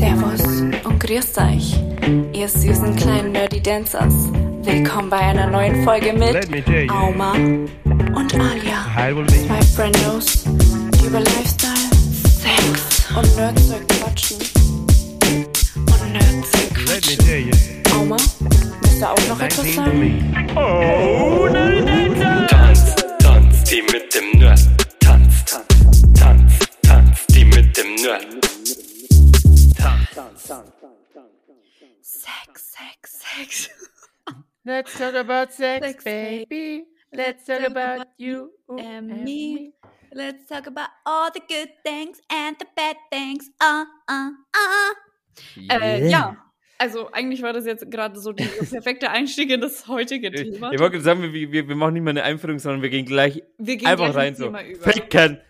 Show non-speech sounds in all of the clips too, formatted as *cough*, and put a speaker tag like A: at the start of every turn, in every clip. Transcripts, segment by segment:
A: Servus und grüßt euch, ihr süßen kleinen Nerdy Dancers. Willkommen bei einer neuen Folge mit. Auma und Alia. Zwei Friendos, die über Lifestyle, Sex und Nerdzeug quatschen. Und Nerdzeug quatschen. Auma, willst du auch noch etwas
B: 19 to
A: sagen?
B: me. Oh,
C: Tanz, tanz, die mit dem Nerd. Tanz, tanz, tanz, tanz, die mit dem Nerd.
A: Sex, Sex, Sex. *laughs*
D: Let's talk about sex,
A: Sex,
D: baby. Let's talk about you
A: and me. Let's talk about all the good things and the bad things. Uh, uh, uh. Äh, ja. Also eigentlich war das jetzt gerade so der *laughs* perfekte Einstieg in das heutige
D: Ich,
A: Thema.
D: ich wollte sagen, wir, wir, wir machen nicht mal eine Einführung, sondern wir gehen gleich
A: Wir gehen
D: einfach
A: gleich
D: rein so.
A: Thema über.
D: Ficken!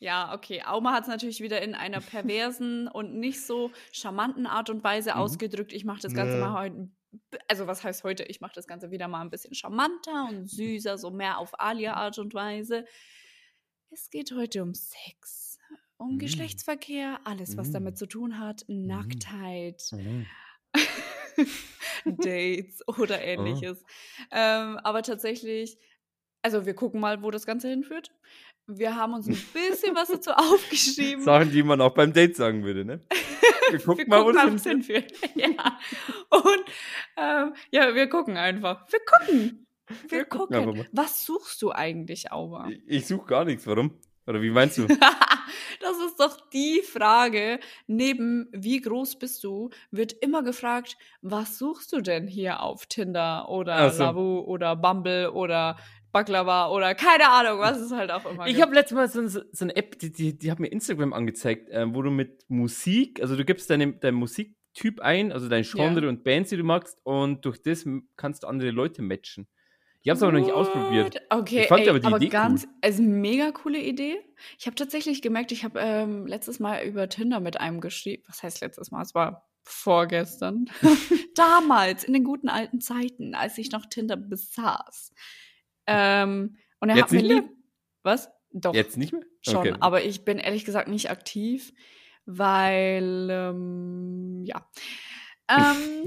A: Ja, okay. Auma hat es natürlich wieder in einer *laughs* perversen und nicht so charmanten Art und Weise ausgedrückt. Ich mache das Ganze
B: Nee.
A: mal heute. Also, was heißt heute? Ich mache das Ganze wieder mal ein bisschen charmanter und süßer, so mehr auf Alia-Art und Weise. Es geht heute um Sex, um
D: Mm.
A: Geschlechtsverkehr, alles, was
D: Mm.
A: damit zu tun hat, Nacktheit,
D: Mhm. *laughs*
A: Dates oder *laughs* ähnliches. Ähm, aber tatsächlich, also wir gucken mal, wo das Ganze hinführt. Wir haben uns ein *laughs* bisschen was dazu aufgeschrieben.
D: Sachen, die man auch beim Date sagen würde, ne? *laughs* Wir gucken
A: wir
D: mal,
A: gucken mal, wo
D: hinführt.
A: hinführt. *laughs* ja. Und ähm, ja, wir gucken einfach. Wir gucken. Wir,
D: Wir gucken
A: gucken. Was suchst du eigentlich, Auber?
D: Ich, ich suche gar nichts, warum? Oder wie meinst du?
A: das ist doch die Frage. Neben wie groß bist du, wird immer gefragt, was suchst du denn hier auf Tinder oder
D: Ach so.
A: Lavu oder Bumble oder Baklava oder keine Ahnung, was es halt auch immer
D: Ich habe letztes Mal so, so, so eine App, die, die, die hat mir Instagram angezeigt, äh, wo du mit Musik, also du gibst deine, deinen Musiktyp ein, also dein Genre
A: Ja.
D: und Bands, die du magst, und durch das kannst du andere Leute matchen. Ich habe es aber noch nicht ausprobiert.
A: Okay,
D: Ich fand
A: ey,
D: aber die
A: aber
D: Idee
A: ganz, also mega coole Idee. Ich habe tatsächlich gemerkt, ich habe ähm, letztes Mal über Tinder mit einem geschrieben. Was heißt letztes Mal? Es war vorgestern. *laughs* Damals, in den guten alten Zeiten, als ich noch Tinder besaß. Ähm, und er
D: Jetzt
A: hat mir
D: nicht mehr?
A: lieb. Was? Doch.
D: Jetzt nicht mehr?
A: Schon,
D: Okay.
A: aber ich bin ehrlich gesagt nicht aktiv, weil, ähm, ja. Ähm, *laughs*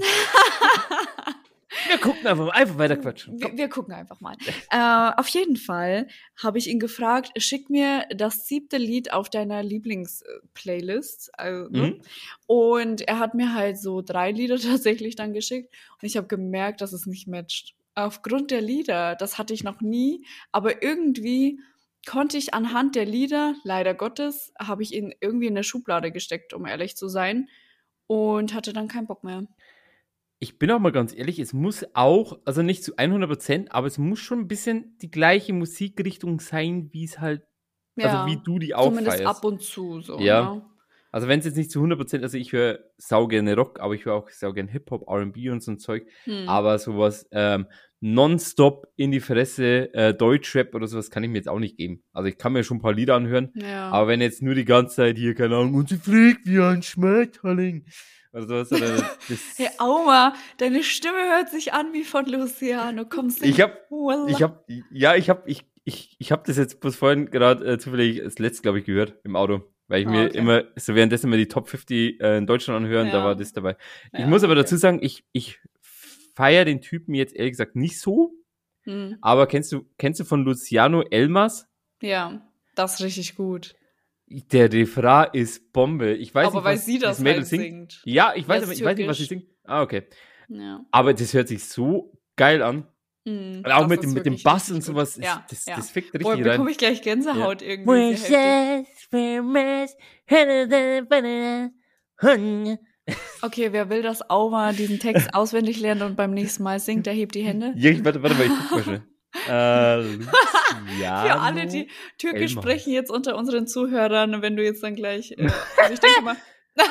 D: Wir gucken einfach, einfach weiter quatschen.
A: wir, wir gucken einfach mal. äh, auf jeden Fall habe ich ihn gefragt, schick mir das siebte Lied auf deiner Lieblingsplaylist. Also?
D: Mhm.
A: Und er hat mir halt so drei Lieder *laughs* tatsächlich dann geschickt und ich habe gemerkt, dass es nicht matcht. Aufgrund der Lieder, das hatte ich noch nie, aber irgendwie konnte ich anhand der Lieder, leider Gottes, habe ich ihn irgendwie in der Schublade gesteckt, um ehrlich zu sein, und hatte dann keinen Bock mehr.
D: Ich bin auch mal ganz ehrlich, es muss auch, also nicht zu 100 Prozent, aber es muss schon ein bisschen die gleiche Musikrichtung sein, wie es halt, also wie du die auch
A: Zumindest
D: feierst.
A: ab und zu so.
D: Ja.
A: Ne?
D: Also wenn es jetzt nicht zu 100 Prozent, also ich höre sau gerne Rock, aber ich höre auch sau gerne Hip-Hop, R&B und so ein Zeug,
A: Hm.
D: aber sowas ähm, nonstop in die Fresse, äh, Deutschrap oder sowas kann ich mir jetzt auch nicht geben. Also ich kann mir schon ein paar Lieder anhören,
A: ja.
D: aber wenn jetzt nur die ganze Zeit hier, keine Ahnung, und sie fliegt wie ein Schmetterling oder sowas, oder *laughs* das,
A: Hey, Auma, deine Stimme hört sich an wie von Luciano. Komm, sing.
D: Ich hab-
A: Voila.
D: Ich habe, ja, ich habe, ich, ich, ich habe das jetzt bloß vorhin gerade äh, zufällig das letzte, glaube ich, gehört im Auto, weil ich
A: Ah,
D: mir
A: okay.
D: immer so währenddessen immer die Top 50 äh, in Deutschland anhören, da
A: Ja.
D: war das dabei. Ich
A: Ja,
D: muss aber
A: okay.
D: dazu sagen, ich, ich feiere den Typen jetzt ehrlich gesagt nicht so,
A: Hm.
D: aber kennst du, kennst du von Luciano Elmas?
A: Ja, das ist richtig gut.
D: Der Refrain ist Bombe. Ich weiß
A: aber
D: nicht,
A: weil
D: was
A: sie das
D: Mädel
A: halt singt.
D: Ja, ich weiß, aber ich weiß nicht, was sie singt. Ah, okay.
A: Ja.
D: Aber das hört sich so geil an.
A: Hm,
D: Und auch
A: das
D: mit dem, mit dem Bass und sowas. ist-
A: Ja,
D: das,
A: ja.
D: das fickt
A: Boah,
D: richtig rein.
A: bekomme ich gleich Gänsehaut irgendwie. die Hälfte. Okay, wer will, dass Auma diesen Text auswendig lernt und beim nächsten Mal singt, der hebt die Hände. *laughs*
D: Ja, ich, warte, warte mal, ich guck mal schnell. *laughs* Äh.
A: Für alle, die Türkisch
D: Elmas.
A: sprechen jetzt unter unseren Zuhörern, wenn du jetzt dann gleich, äh, also ich denke mal, *laughs*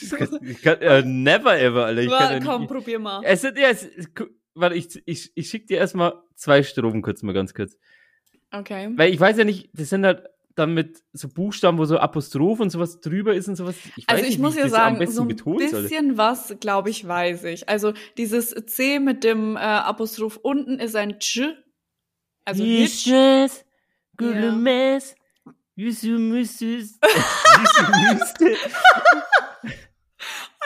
D: Ich kann, ich kann, äh, never ever, Alter. Ich kann
A: Wa-
D: ja
A: komm,
D: nicht,
A: probier mal.
D: es sind, ja, es, warte, ich, ich, ich schick dir erstmal zwei Strophen kurz mal ganz kurz.
A: Okay.
D: Weil ich weiß ja nicht, das sind halt dann mit so Buchstaben, wo so Apostroph und sowas drüber ist und sowas. Ich weiß
A: Also
D: nicht,
A: ich
D: wie
A: muss ja sagen, so ein
D: betonen soll.
A: bisschen was, glaube ich, weiß ich. Also dieses C mit dem äh, Apostroph unten ist ein Ch. Also
D: Yüzü müsüz, Yüzü müsste.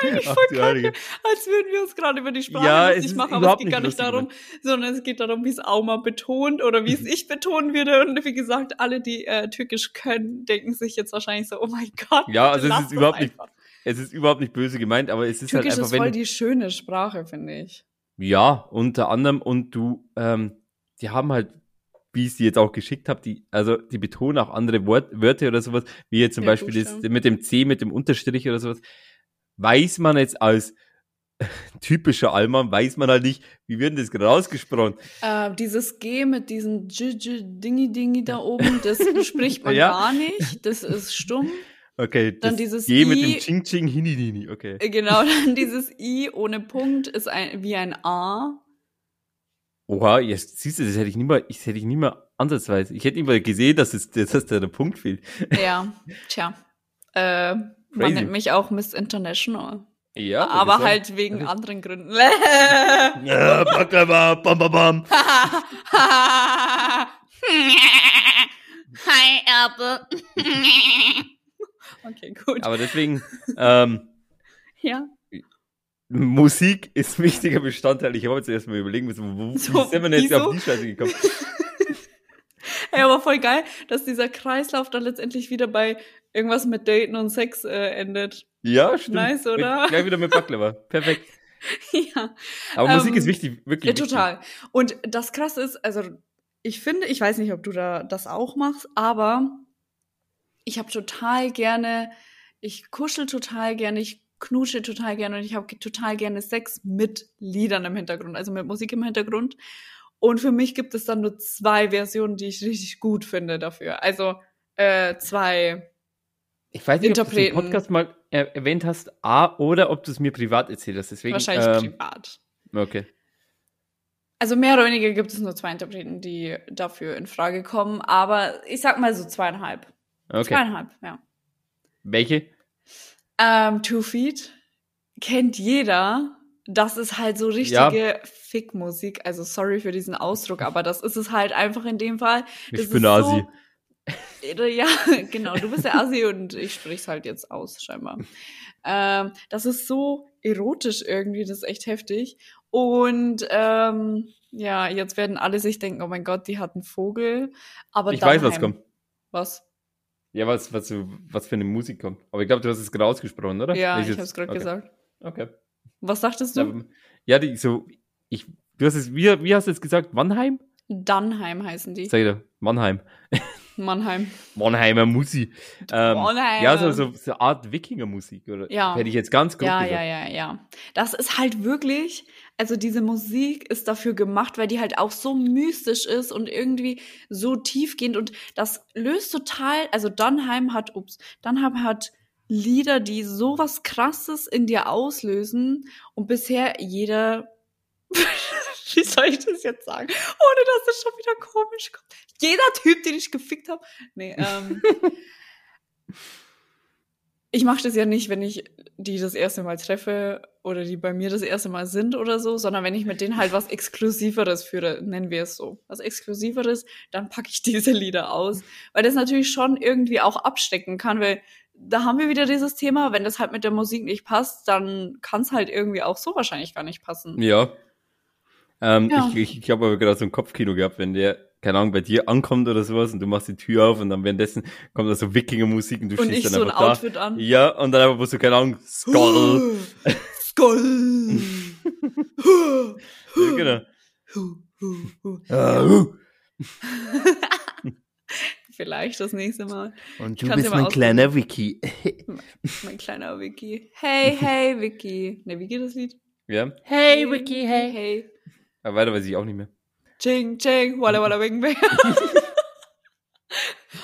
A: Eigentlich voll kacke, als würden wir uns gerade über die Sprache
D: Ja,
A: lustig machen, aber es geht
D: nicht
A: gar nicht darum, sondern es geht darum, wie es Auma betont oder wie es ich betonen würde. Und wie gesagt, alle, die äh, Türkisch können, denken sich jetzt wahrscheinlich so, oh mein Gott,
D: Ja, also es ist überhaupt nicht-
A: einfach.
D: Es ist überhaupt nicht böse gemeint, aber es ist
A: Türkisch
D: halt einfach,
A: ist
D: wenn
A: voll
D: du,
A: die schöne Sprache, finde ich.
D: Ja, unter anderem und du, ähm, die haben halt, wie ich sie jetzt auch geschickt habe, die, also die betonen auch andere Wort, Wörter oder sowas, wie jetzt zum
A: Ja,
D: Beispiel das, mit dem C, mit dem Unterstrich oder sowas, weiß man jetzt als *laughs* typischer Allmann, weiß man halt nicht, wie wird denn das gerade ausgesprochen?
A: Äh, dieses G mit diesem J, J, Dingi Dingi da oben, das *laughs* spricht man
D: Ja.
A: gar nicht. Das ist stumm.
D: Okay,
A: Dann dieses
D: G mit
A: I-
D: dem Ching Ching Hini Hini, okay.
A: Äh, Genau, *laughs* dann dieses I ohne Punkt ist ein, wie ein A.
D: Oha, jetzt siehst du, das hätte ich nie mal, ich hätte ich nie mal ansatzweise. Ich hätte mal gesehen, dass es, dass da der Punkt fehlt.
A: Ja, tja. Äh, man
D: Crazy.
A: nennt mich auch Miss International.
D: Ja,
A: aber halt wegen anderen Gründen. *laughs*
D: bam, bam, bam. *laughs*
A: Hi, Apple. *laughs* okay, gut.
D: Aber deswegen, ähm,
A: Ja.
D: Musik ist ein wichtiger Bestandteil. Ich habe jetzt erstmal überlegen müssen, wo,
A: So,
D: sind wir denn jetzt auf die Scheiße gekommen?
A: Ey, aber voll geil, dass dieser Kreislauf dann letztendlich wieder bei irgendwas mit Daten und Sex äh, endet.
D: Ja, stimmt.
A: Nice, oder?
D: Gleich wieder mit Baklava. *laughs* Perfekt.
A: ja.
D: Aber
A: Ähm,
D: Musik ist wichtig, wirklich.
A: Ja,
D: wichtig.
A: total. Und das Krasse ist, also ich finde, ich weiß nicht, ob du da das auch machst, aber ich habe total gerne, ich kuschel total gerne, ich knusche total gerne und ich habe total gerne Sex mit Liedern im Hintergrund, also mit Musik im Hintergrund. Und für mich gibt es dann nur zwei Versionen, die ich richtig gut finde dafür. Also äh, zwei.
D: Ich weiß nicht, ob du
A: Interpreten.
D: Podcast mal er erwähnt hast, A, oder ob du es mir privat erzählt hast. Deswegen,
A: wahrscheinlich
D: ähm,
A: privat.
D: Okay.
A: Also mehr oder weniger gibt es nur zwei Interpreten, die dafür in Frage kommen, aber ich sag mal so zweieinhalb.
D: Okay.
A: Zweieinhalb, ja.
D: Welche?
A: Ähm, Two Feet kennt jeder. Das ist halt so richtige Fickmusik. Also sorry für diesen Ausdruck, aber das ist es halt einfach in dem Fall.
D: Ich
A: Das
D: bin
A: ist
D: Asi.
A: So, ja, *laughs* genau. Du bist der Asi und ich sprich's halt jetzt aus, scheinbar. Ähm, das ist so erotisch irgendwie, das ist echt heftig. Und ähm, ja, jetzt werden alle sich denken, oh mein Gott, die hat einen Vogel. Aber
D: Ich weiß, was kommt.
A: Was?
D: Ja, was, was, was für eine Musik kommt. Aber ich glaube, du hast es gerade ausgesprochen, oder?
A: Ja,
D: Welches-
A: ich hab's gerade
D: okay.
A: gesagt.
D: Okay.
A: Was sagtest du?
D: Ja, ja, die, so, ich, du hast es, wie, wie hast du jetzt gesagt? Mannheim?
A: Dannheim heißen die.
D: Sag ich doch, Mannheim.
A: Mannheim.
D: Mannheimer Musik. Ähm,
A: Mannheim.
D: ja, so, so, so eine Art Wikinger-Musik, oder?
A: Ja.
D: Hätte ich jetzt ganz grob
A: Ja,
D: gesagt.
A: ja, ja, ja. Das ist halt wirklich, also diese Musik ist dafür gemacht, weil die halt auch so mystisch ist und irgendwie so tiefgehend und das löst total, also Dannheim hat, ups, Dannheim hat Lieder, die sowas krasses in dir auslösen und bisher jeder, wie soll ich das jetzt sagen, ohne dass es schon wieder komisch kommt. Jeder Typ, den ich gefickt habe, nee, ähm, *laughs* ich mache das ja nicht, wenn ich die das erste Mal treffe oder die bei mir das erste Mal sind oder so, sondern wenn ich mit denen halt was Exklusiveres führe, nennen wir es so. Was Exklusiveres, dann packe ich diese Lieder aus. Weil das natürlich schon irgendwie auch abstecken kann, weil da haben wir wieder dieses Thema, wenn das halt mit der Musik nicht passt, dann kann es halt irgendwie auch so wahrscheinlich gar nicht passen.
D: Ja. Ähm,
A: Ja.
D: Ich, ich, ich habe aber gerade so ein Kopfkino gehabt, wenn der, keine Ahnung, bei dir ankommt oder sowas und du machst die Tür auf und dann währenddessen kommt da so Wikinger-Musik und du
A: Und
D: stehst dann
A: so ein
D: einfach da.
A: Outfit an.
D: Ja, und dann einfach so, keine Ahnung, Skull. *gasps*
A: Skull. *laughs*
D: ja, genau. *laughs*
A: Vielleicht das nächste Mal.
D: Und
A: du bist mein
D: kleiner Wiki.
A: Mein kleiner Vicky. Hey, hey, Vicky. Ne, wie geht das Lied?
D: ja,
A: Hey, Vicky, hey. Hey.
D: Aber weiter weiß ich auch nicht mehr.
A: Ching, ching, walla, walla, bing, bing. *laughs*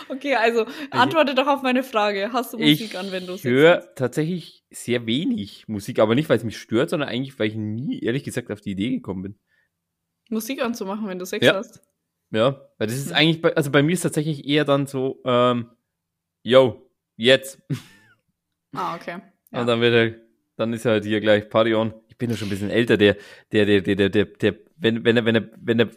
A: okay, also antworte doch auf meine Frage. Hast du Musik
D: Ich
A: an, wenn du Sex
D: höre tatsächlich sehr wenig Musik, aber nicht, weil es mich stört, sondern eigentlich, weil ich nie, ehrlich gesagt, auf die Idee gekommen bin.
A: Musik anzumachen, wenn du Sex
D: Ja.
A: hast?
D: Ja, weil das ist
A: Hm.
D: eigentlich, bei, also bei mir ist tatsächlich eher dann so, ähm, yo, jetzt.
A: Ah, okay. Ja.
D: Und dann wird er, dann ist er halt hier gleich Party on. Ich bin ja schon ein bisschen älter, der, der, der, der, der, der, der wenn, wenn er, wenn er, wenn er,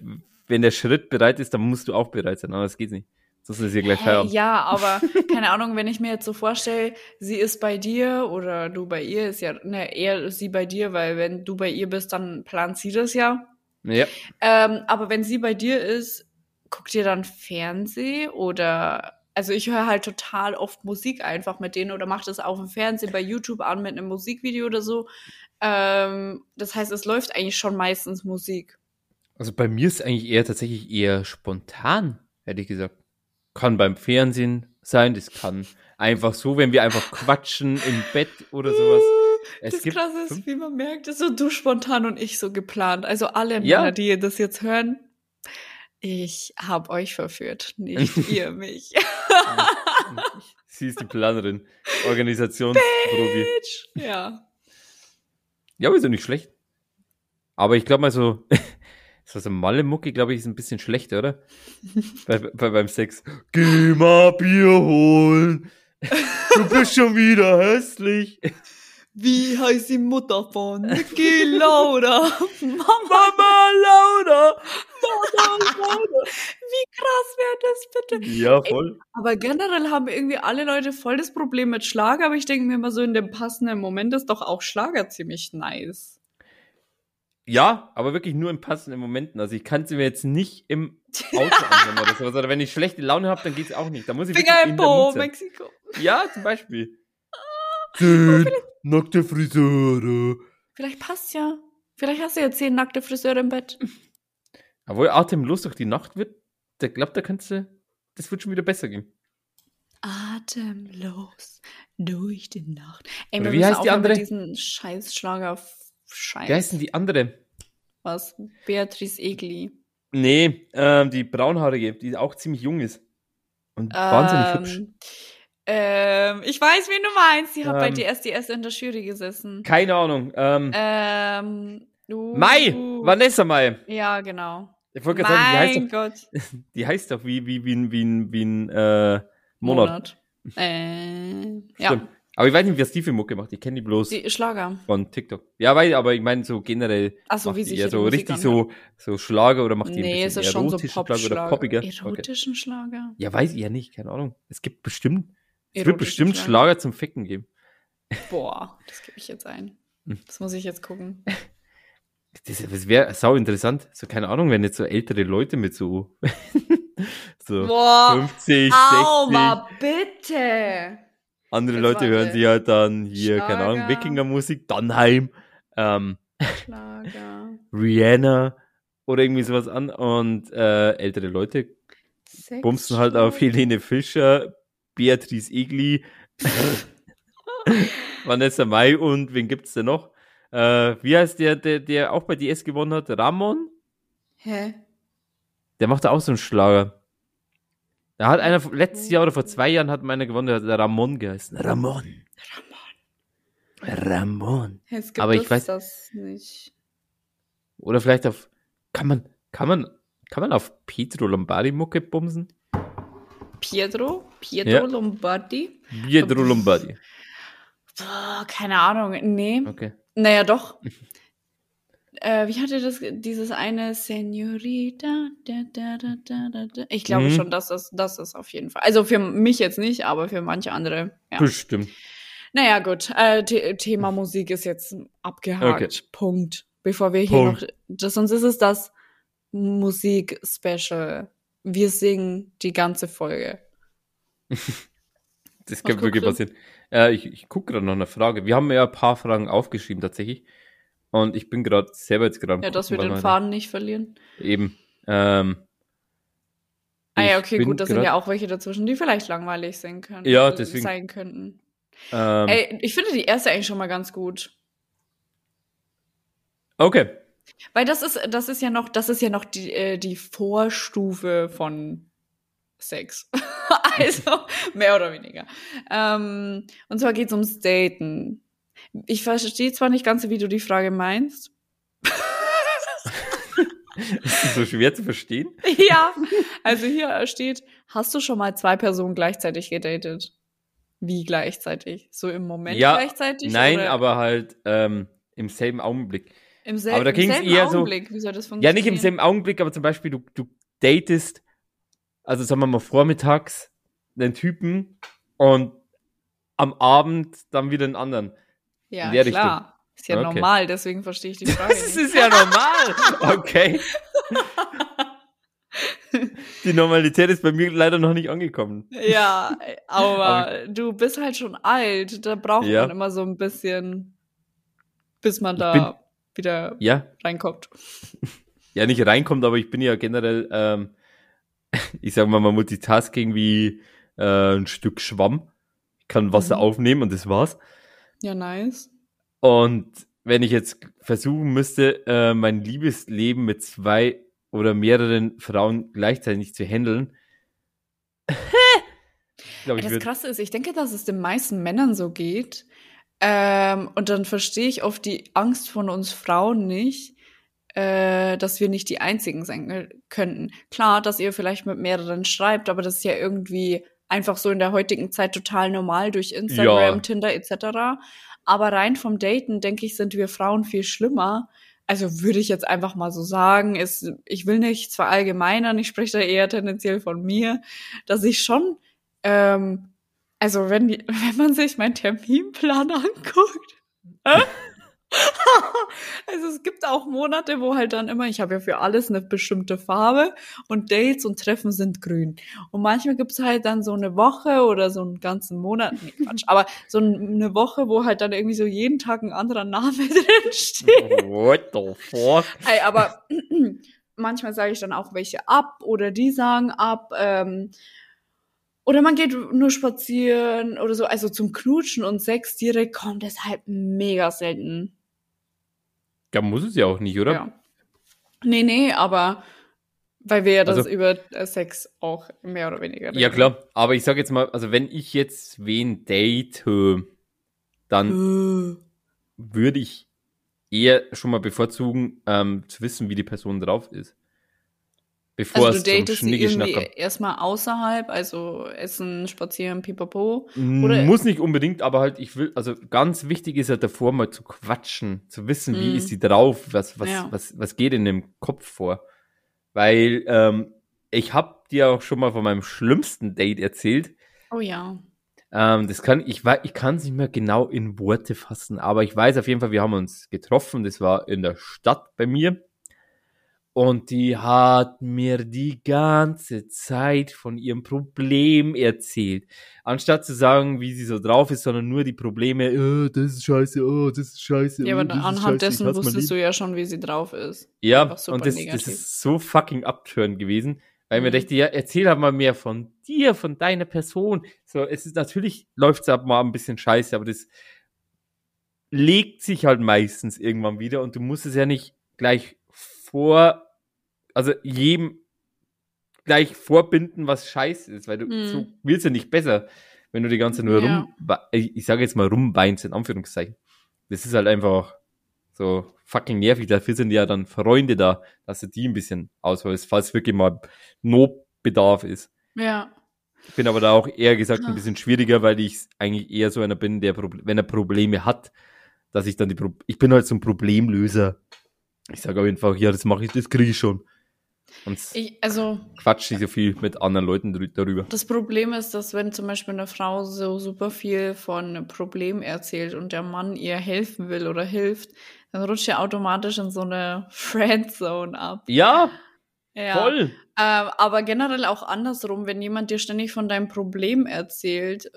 D: wenn der Schritt bereit ist, dann musst du auch bereit sein, anders geht's nicht. Das ist hier gleich Feierabend.
A: ja, *laughs* aber keine Ahnung, wenn ich mir jetzt so vorstelle, sie ist bei dir oder du bei ihr, ist ja, ne, eher sie bei dir, weil wenn du bei ihr bist, dann plant sie das ja.
D: Ja.
A: Ähm, aber wenn sie bei dir ist, guckt ihr dann Fernseh oder also ich höre halt total oft Musik einfach mit denen oder mache das auf dem Fernsehen bei YouTube an mit einem Musikvideo oder so. Ähm, das heißt, es läuft eigentlich schon meistens Musik.
D: Also bei mir ist eigentlich eher tatsächlich eher spontan, hätte ich gesagt. Kann beim Fernsehen sein, das kann einfach so, wenn wir einfach quatschen im Bett oder sowas. *laughs* Es
A: das
D: gibt
A: Krasse ist, wie man merkt, ist so du spontan und ich so geplant. Also alle
D: Ja.
A: Männer, die das jetzt hören, ich habe euch verführt, nicht *laughs* ihr mich.
D: Sie ist die Planerin, *laughs* Organisationsprofi.
A: Ja.
D: Ja, ist ja nicht schlecht. Aber ich glaube mal so, *laughs* so so Malle-Mucke, glaube ich, ist ein bisschen schlechter, oder? *laughs* bei, bei, beim Sex. Geh mal Bier holen. Du bist schon wieder hässlich.
A: Wie heißt die Mutter von Niki Laura? Mama,
D: Mama Laura.
A: wie krass wäre das bitte?
D: Ja, voll.
A: Aber generell haben irgendwie alle Leute voll das Problem mit Schlager, aber ich denke mir immer so, in dem passenden Moment ist doch auch Schlager ziemlich nice.
D: Ja, aber wirklich nur in passenden Momenten. Also ich kann sie mir jetzt nicht im Auto *laughs* anhören oder sowas. Oder wenn ich schlechte Laune habe, dann geht's auch nicht. Da muss ich
A: Finger im Po. Mexiko.
D: Ja, zum Beispiel. Zehn nackte Friseure.
A: Vielleicht passt ja. Vielleicht hast du ja zehn nackte Friseure im Bett.
D: Obwohl atemlos durch die Nacht wird, der glaubt, da kannst du, das wird schon wieder besser gehen.
A: Atemlos durch die Nacht. Ey,
D: Oder
A: wir
D: wie heißt die
A: aufhören mit
D: andere?
A: diesen Scheißschlager Scheiß.
D: Wie heißt denn die andere?
A: Was? Beatrice Egli.
D: Nee, ähm, die braunhaarige, die auch ziemlich jung ist. Und wahnsinnig hübsch.
A: Ähm, ich weiß, wen du meinst. Die hat bei
D: Ähm.
A: DSDS in der Jury gesessen.
D: Keine Ahnung. Ähm,
A: Ähm, uh,
D: Mai! Vanessa Mai!
A: Ja, genau.
D: Ich wollte gerade sagen, die heißt,
A: mein
D: doch,
A: Gott. *laughs*
D: die heißt doch wie, wie, wie, ein- wie, ein- wie ein äh, Monat.
A: Äh, ja.
D: Aber ich weiß nicht, was die für Mucke macht. Ich kenne die bloß
A: die Schlager.
D: von TikTok. Ja, weil, aber ich meine so generell.
A: Ach so, wie
D: eher
A: ihre
D: so richtig so, so Schlager oder macht die
A: Nee,
D: ein bisschen
A: ist schon so
D: erotischen Schlager oder
A: Popschlager.
D: poppiger? Okay.
A: Erotischen Schlager?
D: Ja, weiß ich ja nicht, keine Ahnung. Es gibt bestimmt, es wird bestimmt
A: Schlager.
D: Schlager zum Ficken geben.
A: Boah, *laughs* das gebe ich jetzt ein.
D: Hm.
A: Das muss ich jetzt gucken.
D: Das, das wäre sau interessant. So, keine Ahnung, wenn jetzt so ältere Leute mit so, *laughs* so
A: Boah,
D: 50,
A: au,
D: 60,
A: mal bitte.
D: andere
A: Jetzt
D: Leute hören sich halt dann hier, keine Ahnung,
A: Schlager.
D: Wikingermusik, Dannheim, ähm,
A: Schlager. *laughs*
D: Rihanna oder irgendwie sowas an und äh, ältere Leute bumsen halt auf. Helene Fischer, Beatrice Egli, *laughs* Vanessa Mai und wen gibt's denn noch? Äh, wie heißt der, der, der auch bei DS gewonnen hat? Ramon?
A: Hä?
D: Der macht da auch so einen Schlager. Da hat einer letztes Jahr oder vor zwei Jahren hat meiner gewonnen, der hat Ramon geheißen. Ramon. Ramon.
A: Hä, Es gibt
D: Aber ich weiß-
A: das nicht.
D: Oder vielleicht auf, kann man, kann man, kann man auf Pietro Lombardi Mucke bumsen?
A: Pietro? Pietro
D: Ja.
A: Lombardi?
D: Pietro Lombardi.
A: Boah, keine Ahnung. Nee.
D: Okay.
A: Naja, doch. *laughs* äh, wie hatte das, dieses eine Senorita? Da, da, da. Ich glaube
D: Mhm.
A: schon, dass das, das ist auf jeden Fall. Also für mich jetzt nicht, aber für manche andere. Ja.
D: Bestimmt.
A: Naja, gut. Äh, The Thema Musik ist jetzt abgehakt.
D: Okay.
A: Punkt. Bevor wir hier
D: Punkt.
A: noch. Das, sonst ist es das Musik-Special. Wir singen die ganze Folge. *laughs*
D: Das kann
A: Was
D: wirklich passieren. Äh, ich ich gucke gerade noch eine Frage. Wir haben ja ein paar Fragen aufgeschrieben tatsächlich. Und ich bin gerade selber jetzt gerade
A: Ja, dass wir den Faden nicht verlieren.
D: Eben. Ähm,
A: Ah ja, okay, gut, da sind ja auch welche dazwischen, die vielleicht langweilig sein können.
D: Ja,
A: äh,
D: deswegen-
A: Sein könnten.
D: Ähm,
A: Ey, ich finde die erste eigentlich schon mal ganz gut.
D: okay.
A: Weil das ist, das ist ja noch, das ist ja noch die, äh, die Vorstufe von Sex. *laughs* also, mehr oder weniger. Ähm, und zwar geht es ums Daten. Ich verstehe zwar nicht ganz, wie du die Frage meinst.
D: Ist das so schwer zu verstehen? *laughs*
A: ja, also hier steht, hast du schon mal zwei Personen gleichzeitig gedatet? Wie gleichzeitig? So im Moment
D: Ja,
A: gleichzeitig?
D: Nein,
A: oder
D: aber halt ähm, im selben Augenblick.
A: Im selben,
D: aber da
A: im
D: ging's
A: selben
D: eher so-
A: Augenblick. Wie soll das
D: Ja,
A: funktionieren?
D: nicht im selben Augenblick, aber zum Beispiel, du, du datest, also sagen wir mal vormittags einen Typen und am Abend dann wieder einen anderen.
A: Ja, klar. Ist ja
D: Okay.
A: normal, deswegen verstehe ich die *laughs* Frage
D: Das ist ja normal. *laughs* Okay. Die Normalität ist bei mir leider noch nicht angekommen.
A: Ja, aber,
D: Aber
A: du bist halt schon alt. Da braucht
D: Ja.
A: man immer so ein bisschen, bis man da wieder
D: Ja,
A: reinkommt. *laughs*
D: ja nicht reinkommt, aber ich bin ja generell, ähm, *laughs* ich sag mal mal Multitasking wie äh, ein Stück Schwamm. Ich kann Wasser
A: Mhm.
D: aufnehmen und das war's.
A: Ja, nice.
D: Und wenn ich jetzt versuchen müsste, äh, mein Liebesleben mit zwei oder mehreren Frauen gleichzeitig zu handeln, *laughs* ich
A: das. Krasse ist, ich denke, dass es den meisten Männern so geht. Ähm, und dann verstehe ich oft die Angst von uns Frauen nicht, äh, dass wir nicht die Einzigen sein könnten. Klar, dass ihr vielleicht mit mehreren schreibt, aber das ist ja irgendwie einfach so in der heutigen Zeit total normal durch Instagram,
D: Ja.
A: Tinder etc. Aber rein vom Daten, denke ich, sind wir Frauen viel schlimmer. Also würde ich jetzt einfach mal so sagen, ist, ich will nichts verallgemeinern, ich spreche da eher tendenziell von mir, dass ich schon ähm, also wenn, die- *laughs* wenn man sich meinen Terminplan anguckt. äh? *laughs* also es gibt auch Monate, wo halt dann immer, ich habe ja für alles eine bestimmte Farbe und Dates und Treffen sind grün. Und manchmal gibt's halt dann so eine Woche oder so einen ganzen Monat, nee Quatsch, aber so ein- eine Woche, wo halt dann irgendwie so jeden Tag ein anderer Name *laughs* drin steht.
D: What the fuck?
A: Ey, aber *clears throat* manchmal sage ich dann auch welche ab oder die sagen ab. Ähm, oder man geht nur spazieren oder so. Also zum Knutschen und Sex direkt kommt es halt mega selten.
D: Ja, muss es ja auch nicht, oder?
A: Ja. Nee, nee, aber weil wir ja das
D: Also-
A: über äh, Sex auch mehr oder weniger reden.
D: Ja, klar. Aber ich sag jetzt mal, also wenn ich jetzt wen date, dann
A: Äh,
D: würde ich eher schon mal bevorzugen, ähm, zu wissen, wie die Person drauf ist. Bevor
A: Also du
D: es zum
A: datest sie irgendwie erstmal außerhalb, also essen, spazieren, pipapo. oder-
D: Muss nicht unbedingt, aber halt, ich will, also ganz wichtig ist halt davor mal zu quatschen, zu wissen, wie
A: Mm.
D: ist sie drauf, was, was,
A: Ja.
D: was, was geht in dem Kopf vor. Weil ähm, ich habe dir auch schon mal von meinem schlimmsten Date erzählt.
A: Oh ja.
D: Ähm, das kann, ich weiß, ich kann es nicht mehr genau in Worte fassen, aber ich weiß auf jeden Fall, wir haben uns getroffen. Das war in der Stadt bei mir. Und die hat mir die ganze Zeit von ihrem Problem erzählt. Anstatt zu sagen, wie sie so drauf ist, sondern nur die Probleme, oh, das ist scheiße, oh, das ist scheiße.
A: Ja,
D: oh,
A: aber
D: ist
A: anhand dessen wusstest du ja schon, wie sie drauf ist.
D: Ja, und das, das ist so fucking abtörend gewesen, weil ich mir
A: Mhm.
D: dachte, ja, erzähl halt mal mehr von dir, von deiner Person. So, es ist natürlich, läuft's ab mal ein bisschen scheiße, aber das legt sich halt meistens irgendwann wieder und du musst es ja nicht gleich vor, also jedem gleich vorbinden, was scheiße ist, weil du
A: Mhm.
D: so willst ja nicht besser, wenn du die ganze Zeit nur
A: Ja.
D: rum, ich sage jetzt mal rumweinst, in Anführungszeichen. Das ist halt einfach so fucking nervig. Dafür sind ja dann Freunde da, dass du die ein bisschen ausholst, falls wirklich mal Notbedarf ist.
A: Ja.
D: Ich bin aber da auch eher gesagt ein bisschen schwieriger, weil ich eigentlich eher so einer bin, der, Proble- wenn er Probleme hat, dass ich dann die, Pro ich bin halt so ein Problemlöser. Ich sage einfach, ja, das mache ich, das kriege ich schon. Und
A: Ich, also
D: quatsch nicht so viel mit anderen Leuten darüber.
A: das Problem ist, dass wenn zum Beispiel eine Frau so super viel von einem Problem erzählt und der Mann ihr helfen will oder hilft, dann rutscht er automatisch in so eine *laughs* Friendzone ab.
D: Ja,
A: Ja.
D: voll.
A: Ähm, aber generell auch andersrum, wenn jemand dir ständig von deinem Problem erzählt,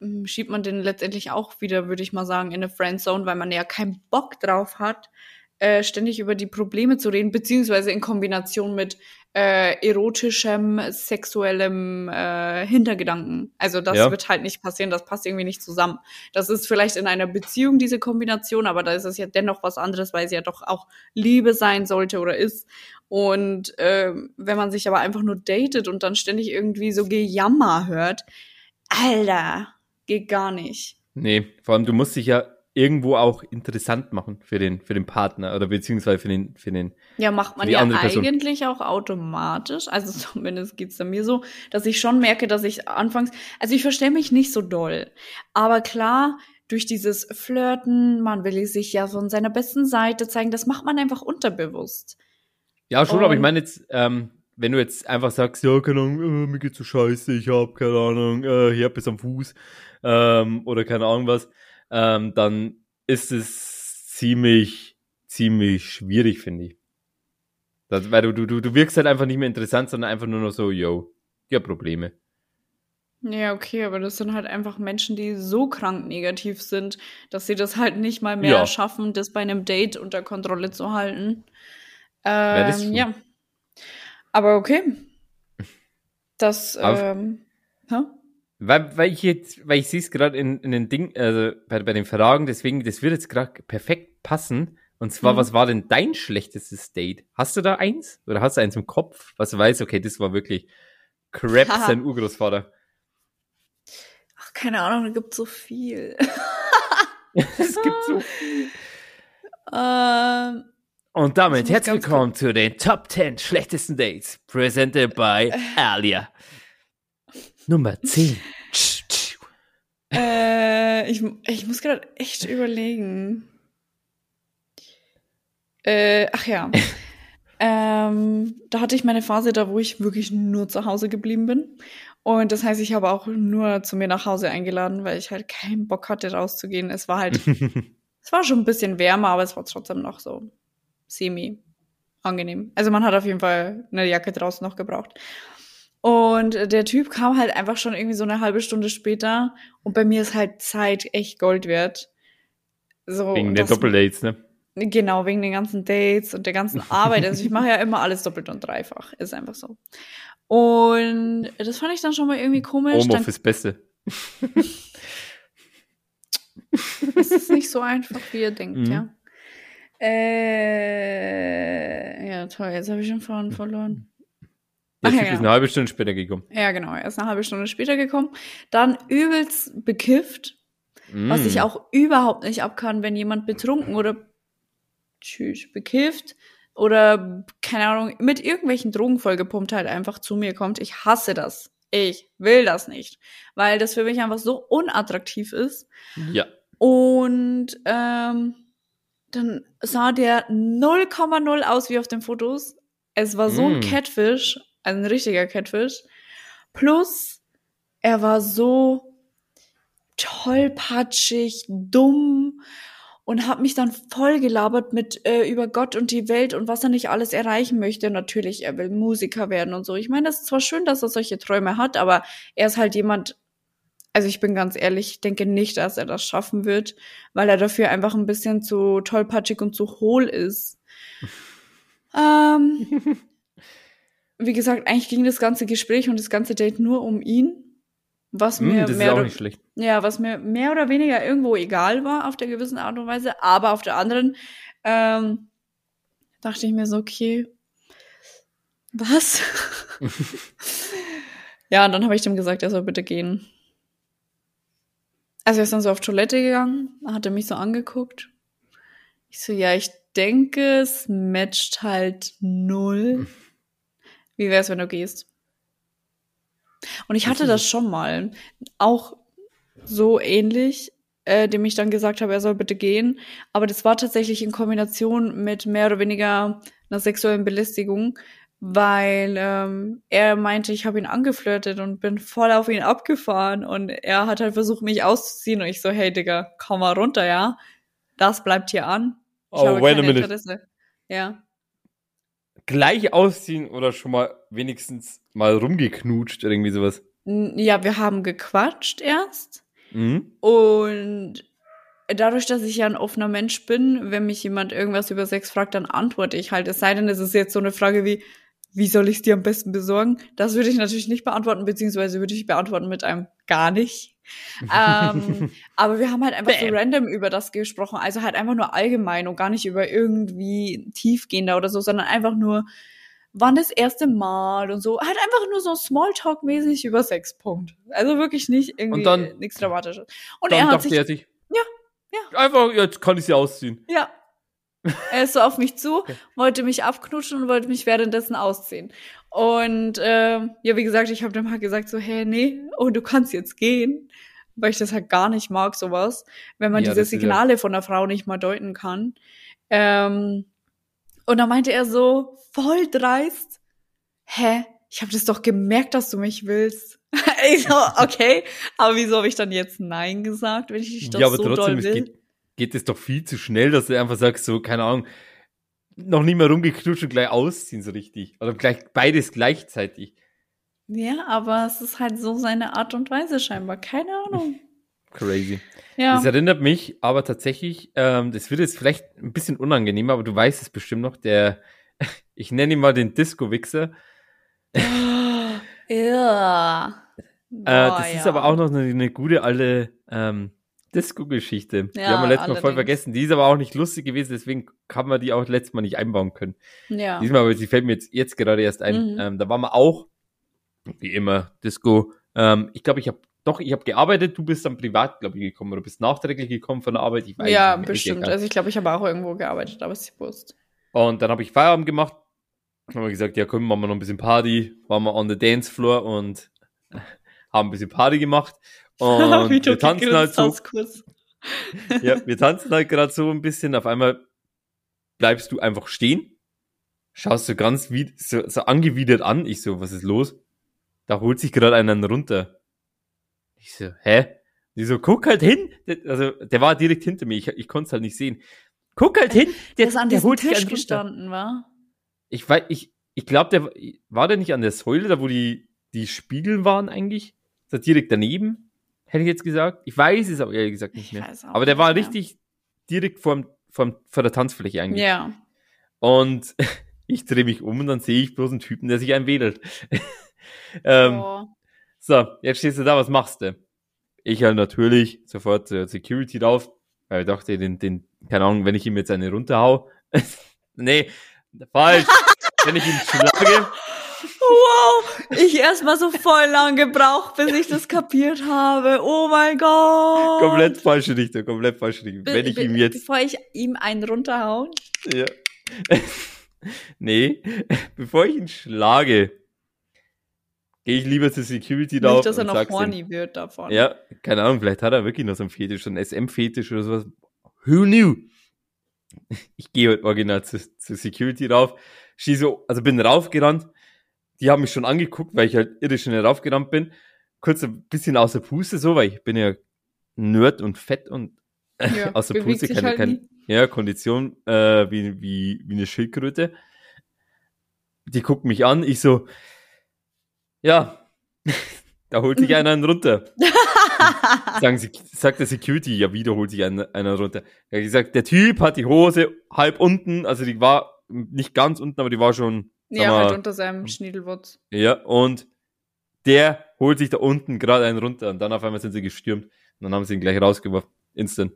A: äh, schiebt man den letztendlich auch wieder, würde ich mal sagen, in eine Friendzone, weil man ja keinen Bock drauf hat, äh, ständig über die Probleme zu reden, beziehungsweise in Kombination mit äh, erotischem, sexuellem äh, Hintergedanken. Also das
D: Ja.
A: wird halt nicht passieren, das passt irgendwie nicht zusammen. Das ist vielleicht in einer Beziehung diese Kombination, aber da ist es ja dennoch was anderes, weil es ja doch auch Liebe sein sollte oder ist. Und ähm, wenn man sich aber einfach nur datet und dann ständig irgendwie so Gejammer hört, Alter, geht gar nicht.
D: Nee, vor allem du musst dich ja irgendwo auch interessant machen für den, für den Partner oder beziehungsweise für den, für den.
A: Ja, macht man ja
D: andere Person.
A: eigentlich auch automatisch. Also *laughs* zumindest geht's da mir so, dass ich schon merke, dass ich anfangs, also ich verstehe mich nicht so doll. Aber klar, durch dieses Flirten, man will sich ja von seiner besten Seite zeigen, das macht man einfach unterbewusst.
D: Ja, schon, aber ich
A: Und-
D: meine jetzt, ähm, wenn du jetzt einfach sagst, ja, keine Ahnung, äh, mir geht's so scheiße, ich hab keine Ahnung, äh, Herpes am Fuß ähm, oder keine Ahnung was, ähm, dann ist es ziemlich, ziemlich schwierig, finde ich. Das, weil du, du, du, wirkst halt einfach nicht mehr interessant, sondern einfach nur noch so, yo, ja, Probleme.
A: Ja, okay, aber das sind halt einfach Menschen, die so krank negativ sind, dass sie das halt nicht mal mehr
D: Ja.
A: schaffen, das bei einem Date unter Kontrolle zu halten.
D: Ja,
A: Ähm, ja. Aber okay. Das,
D: Aber-
A: ähm, hä?
D: Weil, weil ich jetzt, weil ich sehe es gerade in, in den Ding, also bei, bei den Fragen, deswegen, das wird jetzt gerade perfekt passen. Und zwar,
A: Mhm.
D: was war denn dein schlechtestes Date? Hast du da eins? Oder hast du eins im Kopf? Was du weißt, okay, das war wirklich crap, *laughs* sein Urgroßvater.
A: Ach, keine Ahnung, da gibt so viel. *laughs*
D: es gibt so. *laughs*
A: ähm,
D: Und damit herzlich willkommen zu den Top 10 schlechtesten Dates. Presented by Alia. Nummer 10. Tsch, tsch.
A: Äh, ich, ich muss gerade echt überlegen. Äh, ach ja. *laughs* ähm, da hatte ich meine Phase da, wo ich wirklich nur zu Hause geblieben bin. Und das heißt, ich habe auch nur zu mir nach Hause eingeladen, weil ich halt keinen Bock hatte, rauszugehen. Es war halt, *laughs* es war schon ein bisschen wärmer, aber es war trotzdem noch so semi angenehm. Also man hat auf jeden Fall eine Jacke draußen noch gebraucht. Und der Typ kam halt einfach schon irgendwie so eine halbe Stunde später. Und bei mir ist halt Zeit echt Gold wert. So,
D: Wegen der Doppeldates, ne?
A: Genau, wegen den ganzen Dates und der ganzen *laughs* Arbeit. Also ich mache ja immer alles doppelt und dreifach. Ist einfach so. Und das fand ich dann schon mal irgendwie komisch.
D: Homeoffice Beste. *laughs*
A: ist es nicht so einfach, wie ihr denkt,
D: Mhm.
A: ja. Äh, ja, toll, jetzt habe ich schon Faden verloren.
D: Der
A: Ach ja,
D: Typ ist
A: genau.
D: eine halbe Stunde später gekommen.
A: Ja, genau, er ist eine halbe Stunde später gekommen. Dann übelst bekifft, was
D: Mm.
A: ich auch überhaupt nicht abkann, wenn jemand betrunken oder tschüss, bekifft oder, keine Ahnung, mit irgendwelchen Drogen vollgepumpt halt einfach zu mir kommt. Ich hasse das. Ich will das nicht, weil das für mich einfach so unattraktiv ist.
D: Ja.
A: Und ähm, dann sah der 0,0 aus wie auf den Fotos. Es war so ein
D: Mm.
A: Catfish, also ein richtiger Catfish. Plus, er war so tollpatschig, dumm und hat mich dann voll gelabert mit äh, über Gott und die Welt und was er nicht alles erreichen möchte. Natürlich, er will Musiker werden und so. Ich meine, das ist zwar schön, dass er solche Träume hat, aber er ist halt jemand, also ich bin ganz ehrlich, ich denke nicht, dass er das schaffen wird, weil er dafür einfach ein bisschen zu tollpatschig und zu hohl ist. *laughs* ähm, *laughs* wie gesagt, eigentlich ging das ganze Gespräch und das ganze Date nur um ihn. Was
D: Mm,
A: mir mehr oder, ja, was mir mehr oder weniger irgendwo egal war auf der gewissen Art und Weise, aber auf der anderen ähm, dachte ich mir so, okay, was? *laughs* ja, und dann habe ich dem gesagt, er soll bitte gehen. Also er ist dann so auf Toilette gegangen, hat er mich so angeguckt. Ich so, ja, ich denke, es matcht halt null. *laughs* Wie wär's, wenn du gehst? Und ich hatte das
D: es.
A: schon mal, auch so ähnlich, äh, dem ich dann gesagt habe, er soll bitte gehen. Aber das war tatsächlich in Kombination mit mehr oder weniger einer sexuellen Belästigung, weil ähm, er meinte, ich habe ihn angeflirtet und bin voll auf ihn abgefahren und er hat halt versucht, mich auszuziehen und ich so, hey Digga, komm mal runter, ja. Das bleibt hier an. Ich
D: Oh, wait a minute.
A: Interesse. Ja.
D: Gleich ausziehen oder schon mal wenigstens mal rumgeknutscht oder irgendwie sowas.
A: Ja, wir haben gequatscht erst.
D: Mhm.
A: Und dadurch, dass ich ja ein offener Mensch bin, wenn mich jemand irgendwas über Sex fragt, dann antworte ich halt. Es sei denn, es ist jetzt so eine Frage wie, wie soll ich es dir am besten besorgen? Das würde ich natürlich nicht beantworten, beziehungsweise würde ich beantworten mit einem gar nicht. Ähm, *laughs* aber wir haben halt einfach so
D: Bam.
A: random über das gesprochen. Also halt einfach nur allgemein und gar nicht über irgendwie tiefgehender oder so, sondern einfach nur, wann das erste Mal und so. Halt einfach nur so Smalltalk-mäßig über Sex, Punkt. Also wirklich nicht irgendwie
D: Und dann-
A: nichts Dramatisches. Und
D: Dann
A: er hat
D: dachte
A: sich,
D: er sich,
A: Ja,
D: ja. Einfach, jetzt kann ich sie ausziehen.
A: ja. Er ist so auf mich zu, *laughs* wollte mich abknutschen und wollte mich währenddessen ausziehen. Und ähm, ja, wie gesagt, ich habe dem halt gesagt so, hey, nee, oh, du kannst jetzt gehen, weil ich das halt gar nicht mag, sowas, wenn man
D: Ja,
A: diese
D: ist ja-
A: Signale von der Frau nicht mal deuten kann. Ähm, und dann meinte er so, voll dreist, hä? Ich habe das doch gemerkt, dass du mich willst. *laughs* ich so, okay, aber wieso habe ich dann jetzt Nein gesagt, wenn ich dich doch
D: ja, aber
A: so
D: trotzdem,
A: doll will?
D: geht, geht es doch viel zu schnell, dass du einfach sagst, so, keine Ahnung, noch nie mehr rumgeknutscht und gleich ausziehen, so richtig. Oder gleich beides gleichzeitig.
A: Ja, aber es ist halt so seine Art und Weise scheinbar. Keine Ahnung. *laughs*
D: Crazy.
A: Ja.
D: Das erinnert mich aber tatsächlich, ähm, das wird jetzt vielleicht ein bisschen unangenehm, aber du weißt es bestimmt noch, der, *laughs* ich nenne ihn mal den Disco-Wichser. *laughs*
A: ja.
D: Äh,
A: Boah,
D: das ist
A: ja.
D: aber auch noch eine, eine gute alte ähm, Disco-Geschichte. die
A: Ja,
D: haben wir letztes Mal voll vergessen. Die ist aber auch nicht lustig gewesen, deswegen kann man die auch letztes Mal nicht einbauen können.
A: Ja.
D: Diesmal, aber sie fällt mir jetzt, jetzt gerade erst ein.
A: Mhm.
D: Ähm, da waren wir auch, wie immer, Disco. Ähm, ich glaube, ich habe doch, ich habe gearbeitet, du bist dann privat, glaube ich, gekommen oder bist nachträglich gekommen von der Arbeit. Ich weiß
A: Ja,
D: nicht
A: bestimmt.
D: egal.
A: Also ich glaube, ich habe auch irgendwo gearbeitet, aber es ist bewusst.
D: Und dann habe ich Feierabend gemacht. Haben wir gesagt, ja komm, machen wir noch ein bisschen Party. Waren wir on the dance floor und *laughs* haben ein bisschen Party gemacht. *laughs* Und wir tanzen halt so. *laughs* Ja, wir tanzen halt gerade so ein bisschen. Auf einmal bleibst du einfach stehen. Schaust du ganz wie, so, so angewidert an. Ich so, was ist los? Da holt sich gerade einen runter. Ich so, hä? Die so, guck halt hin. Der- Also, der war direkt hinter mir. Ich, ich konnte es halt nicht sehen. Guck halt hin.
A: Der ist an diesem
D: sich
A: Tisch gestanden, war?
D: Ich weiß, ich, ich glaube, der war- der nicht an der Säule, da wo die, die Spiegel waren eigentlich? Ist er direkt daneben? Hätte ich jetzt gesagt. Ich weiß es aber ehrlich gesagt nicht
A: Ich
D: mehr. Aber der
A: nicht
D: war
A: mehr.
D: richtig direkt vorm, vorm, vor der Tanzfläche eigentlich.
A: Ja.
D: Und *laughs* ich drehe mich um und dann sehe ich bloß einen Typen, der sich einwedelt. *laughs* ähm,
A: oh.
D: So, jetzt stehst du da, was machst du? Ich halt natürlich sofort zur Security drauf, weil ich dachte, den, den, keine Ahnung, wenn ich ihm jetzt eine runterhau. *laughs* nee, falsch. wenn ich ihn schlage,
A: Wow, ich erstmal so voll lang gebraucht, bis ich das kapiert habe. Oh mein Gott.
D: komplett falsche Richtung, komplett falsche Richtung.
A: Be-
D: Wenn ich ihm jetzt,
A: Bevor ich ihm einen runterhauen.
D: ja. *laughs* nee, bevor ich ihn schlage, gehe ich lieber zur Security drauf
A: Nicht, dass er noch
D: sag's ihm.
A: horny wird davon.
D: Ja, keine Ahnung, vielleicht hat er wirklich noch so einen Fetisch, so einen SM-Fetisch oder sowas. Who knew? Ich gehe halt original zur, zur Security rauf, schieße, so- also bin raufgerannt. Die haben mich schon angeguckt, weil ich halt irre schnell raufgerannt bin. Kurz ein bisschen außer Puste so, weil ich bin ja Nerd und fett und
A: Ja, *laughs*
D: außer Puste, keine,
A: halt
D: keine ja, Kondition äh, wie, wie, wie eine Schildkröte. Die guckt mich an, ich so, ja, *laughs* da holt sich *laughs* einer einen runter. Sagen sie, sagt der Security, ja, wieder holt sich einer, einer runter. Er hat gesagt, der Typ hat die Hose halb unten, also die war nicht ganz unten, aber die war schon,
A: ja, halt unter seinem Schniedelwurz.
D: ja, und der holt sich da unten gerade einen runter und dann auf einmal sind sie gestürmt und dann haben sie ihn gleich rausgeworfen. Instant.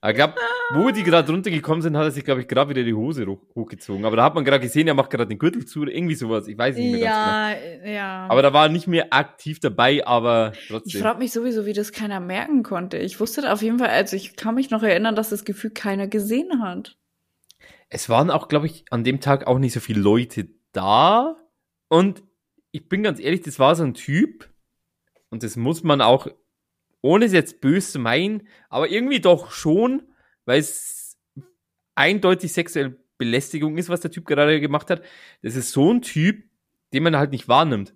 D: Aber ich glaube, wo die gerade runtergekommen sind, hat er sich, glaube ich, gerade wieder die Hose hoch, hochgezogen. Aber da hat man gerade gesehen, er macht gerade den Gürtel zu oder irgendwie sowas. Ich weiß nicht mehr ganz
A: Ja,
D: genau.
A: ja.
D: Aber da war er nicht mehr aktiv dabei, aber
A: ich
D: trotzdem.
A: frage mich sowieso, wie das keiner merken konnte. Ich wusste da auf jeden Fall, also ich kann mich noch erinnern, dass das Gefühl keiner gesehen hat.
D: Es waren auch, glaube ich, an dem Tag auch nicht so viele Leute da. Und ich bin ganz ehrlich, das war so ein Typ. Und das muss man auch, ohne es jetzt böse zu meinen, aber irgendwie doch schon, weil es eindeutig sexuelle Belästigung ist, was der Typ gerade gemacht hat. Das ist so ein Typ, den man halt nicht wahrnimmt.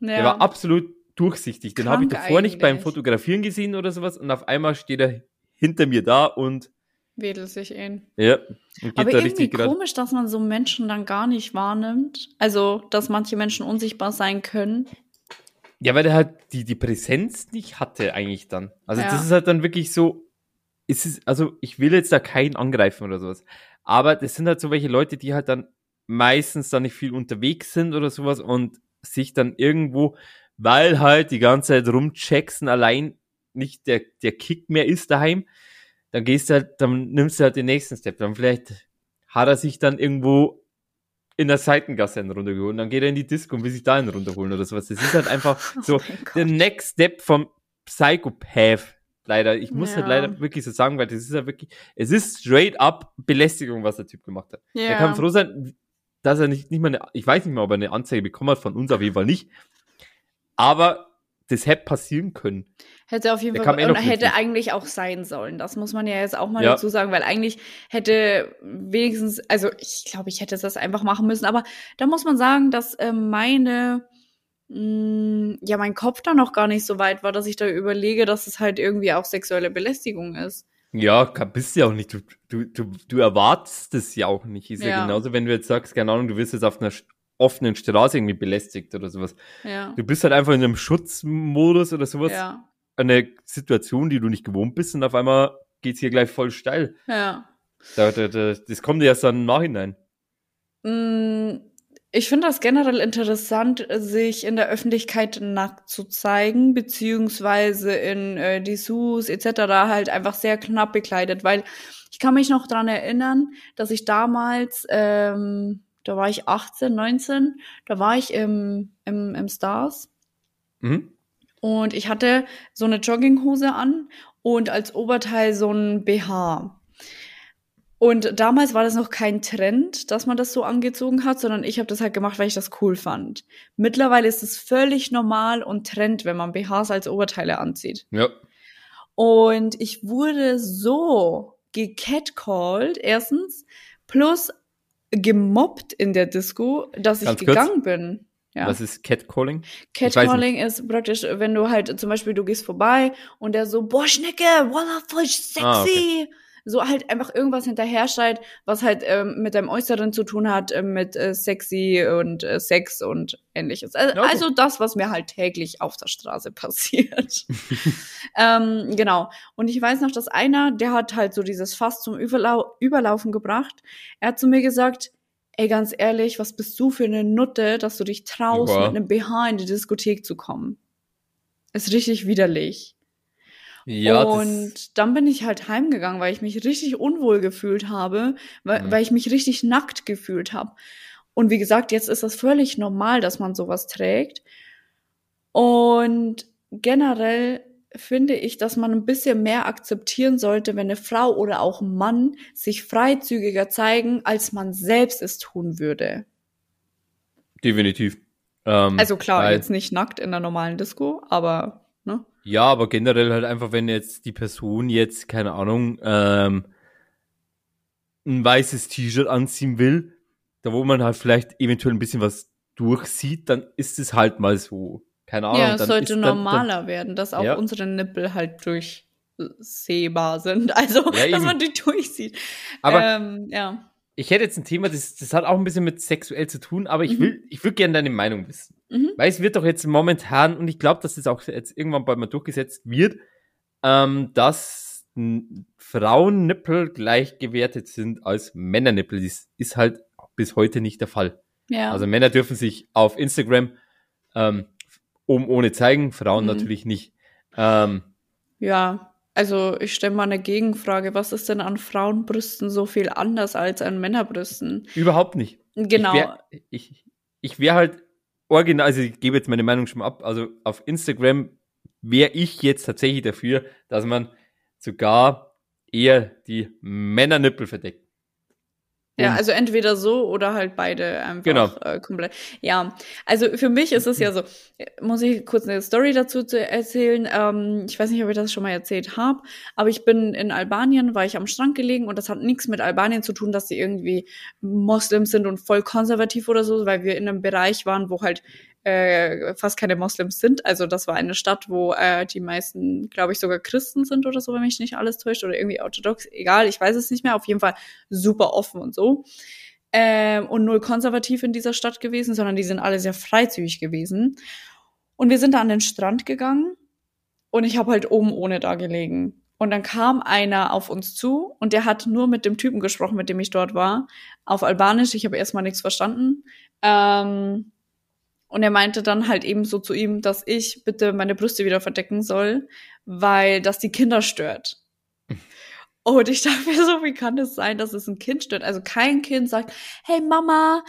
A: Ja.
D: Der war absolut durchsichtig. Den habe ich davor nicht beim
A: eigentlich.
D: Fotografieren gesehen oder sowas. Und auf einmal steht er hinter mir da und
A: Wedelt sich ihn.
D: ja, und geht
A: Aber
D: da
A: irgendwie komisch, dass man so Menschen dann gar nicht wahrnimmt. Also, dass manche Menschen unsichtbar sein können.
D: Ja, weil der halt die, die Präsenz nicht hatte eigentlich dann. Also
A: Ja.
D: das ist halt dann wirklich so, es ist, also ich will jetzt da keinen angreifen oder sowas. Aber das sind halt so welche Leute, die halt dann meistens dann nicht viel unterwegs sind oder sowas und sich dann irgendwo, weil halt die ganze Zeit rumchecksen allein nicht der, der Kick mehr ist daheim, dann gehst du halt, dann nimmst du halt den nächsten Step. Dann vielleicht hat er sich dann irgendwo in der Seitengasse einen runtergeholt. Und dann geht er in die Disco und will sich da einen runterholen oder sowas. Das ist halt einfach *laughs* so
A: Oh mein Gott.
D: der Next Step vom Psychopath. Leider. Ich muss halt
A: Ja.
D: leider wirklich so sagen, weil das ist ja wirklich, es ist straight up Belästigung, was der Typ gemacht hat.
A: ja.
D: Er kann froh sein, dass er nicht, nicht mal eine, ich weiß nicht mal, ob er eine Anzeige bekommen hat, von uns auf jeden Fall nicht. Aber das hätte passieren können.
A: Hätte auf jeden
D: Der
A: Fall
D: eh
A: und hätte eigentlich auch sein sollen. Das muss man ja jetzt auch mal
D: Ja.
A: dazu sagen, weil eigentlich hätte wenigstens, also ich glaube, ich hätte das einfach machen müssen, aber da muss man sagen, dass äh, meine, mh, ja, mein Kopf da noch gar nicht so weit war, dass ich da überlege, dass es halt irgendwie auch sexuelle Belästigung ist.
D: Ja, bist du ja auch nicht. Du, du, du, du erwartest es ja auch nicht. Ist ja.
A: Ja.
D: genauso, wenn du jetzt sagst, keine Ahnung, du wirst jetzt auf einer offenen Straße irgendwie belästigt oder sowas.
A: Ja.
D: Du bist halt einfach in einem Schutzmodus oder sowas.
A: Ja.
D: Eine Situation, die du nicht gewohnt bist und auf einmal geht's hier gleich voll steil.
A: Ja.
D: Da, da, da, das kommt dir erst dann im Nachhinein.
A: Mm, Ich finde das generell interessant, sich in der Öffentlichkeit nackt zu zeigen, beziehungsweise in äh, Dessous etc. halt einfach sehr knapp bekleidet, weil ich kann mich noch dran erinnern, dass ich damals, ähm, da war ich 18, 19, da war ich im, im, im Stars
D: Mhm.
A: und ich hatte so eine Jogginghose an und als Oberteil so ein BH. Und damals war das noch kein Trend, dass man das so angezogen hat, sondern ich habe das halt gemacht, weil ich das cool fand. Mittlerweile ist es völlig normal und Trend, wenn man BHs als Oberteile anzieht.
D: Ja.
A: Und ich wurde so gecatcalled, erstens, plus gemobbt in der Disco, dass ich
D: Ganz kurz.
A: gegangen bin. Ja.
D: Was ist Catcalling? Ich
A: Catcalling ist praktisch, wenn du halt zum Beispiel, du gehst vorbei und der so, boah, Schnecke, voila, voll sexy.
D: Ah, okay.
A: So halt einfach irgendwas hinterher schreit, was halt ähm, mit deinem Äußeren zu tun hat, ähm, mit äh, sexy und äh, Sex und ähnliches. Also,
D: gut.
A: also das, was mir halt täglich auf der Straße *laughs* passiert. ähm, genau. Und ich weiß noch, dass einer, der hat halt so dieses Fass zum Überlau Überlaufen gebracht. Er hat zu mir gesagt, ey, ganz ehrlich, was bist du für eine Nutte, dass du dich traust,
D: Ja.
A: mit einem BH in die Diskothek zu kommen? Ist richtig widerlich.
D: Ja,
A: und dann bin ich halt heimgegangen, weil ich mich richtig unwohl gefühlt habe, weil,
D: Mhm.
A: weil ich mich richtig nackt gefühlt habe. Und wie gesagt, jetzt ist das völlig normal, dass man sowas trägt. Und generell finde ich, dass man ein bisschen mehr akzeptieren sollte, wenn eine Frau oder auch ein Mann sich freizügiger zeigen, als man selbst es tun würde.
D: definitiv. Ähm,
A: Also klar, jetzt nicht nackt in der normalen Disco, aber?
D: Ja, aber generell halt einfach, wenn jetzt die Person jetzt, keine Ahnung, ähm, ein weißes T-Shirt anziehen will, da wo man halt vielleicht eventuell ein bisschen was durchsieht, dann ist es halt mal so. Keine Ahnung.
A: Ja, es
D: dann
A: sollte
D: ist dann-
A: normaler werden, dass auch
D: Ja.
A: unsere Nippel halt durchsehbar sind. *laughs* Also,
D: Ja,
A: dass man die durchsieht.
D: Aber
A: ähm, ja.
D: Ich hätte jetzt ein Thema, das, das hat auch ein bisschen mit sexuell zu tun, aber ich
A: Mhm.
D: will, ich würde gerne deine Meinung wissen.
A: Mhm.
D: Weil es wird doch jetzt momentan, und ich glaube, dass das auch jetzt irgendwann bald mal durchgesetzt wird, ähm, dass Frauennippel gleichgewertet sind als Männernippel. Das ist halt bis heute nicht der Fall.
A: Ja.
D: Also Männer dürfen sich auf Instagram ähm, oben ohne zeigen, Frauen
A: Mhm.
D: natürlich nicht. Ähm,
A: ja. Also, ich stelle mal eine Gegenfrage. Was ist denn an Frauenbrüsten so viel anders als an Männerbrüsten?
D: überhaupt nicht.
A: Genau.
D: Ich wäre ich, ich wär halt original, also ich gebe jetzt meine Meinung schon mal ab, also auf Instagram wäre ich jetzt tatsächlich dafür, dass man sogar eher die Männernippel verdeckt.
A: Ja, also entweder so oder halt beide einfach
D: Genau.
A: äh, komplett. Ja, also für mich ist es ja so, muss ich kurz eine Story dazu zu erzählen. Ähm, ich weiß nicht, ob ich das schon mal erzählt habe, aber ich bin in Albanien, war ich am Strand gelegen und das hat nichts mit Albanien zu tun, dass sie irgendwie Moslems sind und voll konservativ oder so, weil wir in einem Bereich waren, wo halt äh, fast keine Moslems sind. Also das war eine Stadt, wo äh, die meisten, glaube ich, sogar Christen sind oder so, wenn mich nicht alles täuscht, oder irgendwie orthodox. Egal, ich weiß es nicht mehr. Auf jeden Fall super offen und so. Ähm, und null konservativ in dieser Stadt gewesen, sondern die sind alle sehr freizügig gewesen. Und wir sind da an den Strand gegangen und ich habe halt oben ohne da gelegen. Und dann kam einer auf uns zu und der hat nur mit dem Typen gesprochen, mit dem ich dort war, auf Albanisch. Ich habe erstmal nichts verstanden. Ähm, und er meinte dann halt eben so zu ihm, dass ich bitte meine Brüste wieder verdecken soll, weil das die Kinder stört. *laughs* Und ich dachte mir so, wie kann es sein, dass es ein Kind stört? Also kein Kind sagt, hey Mama,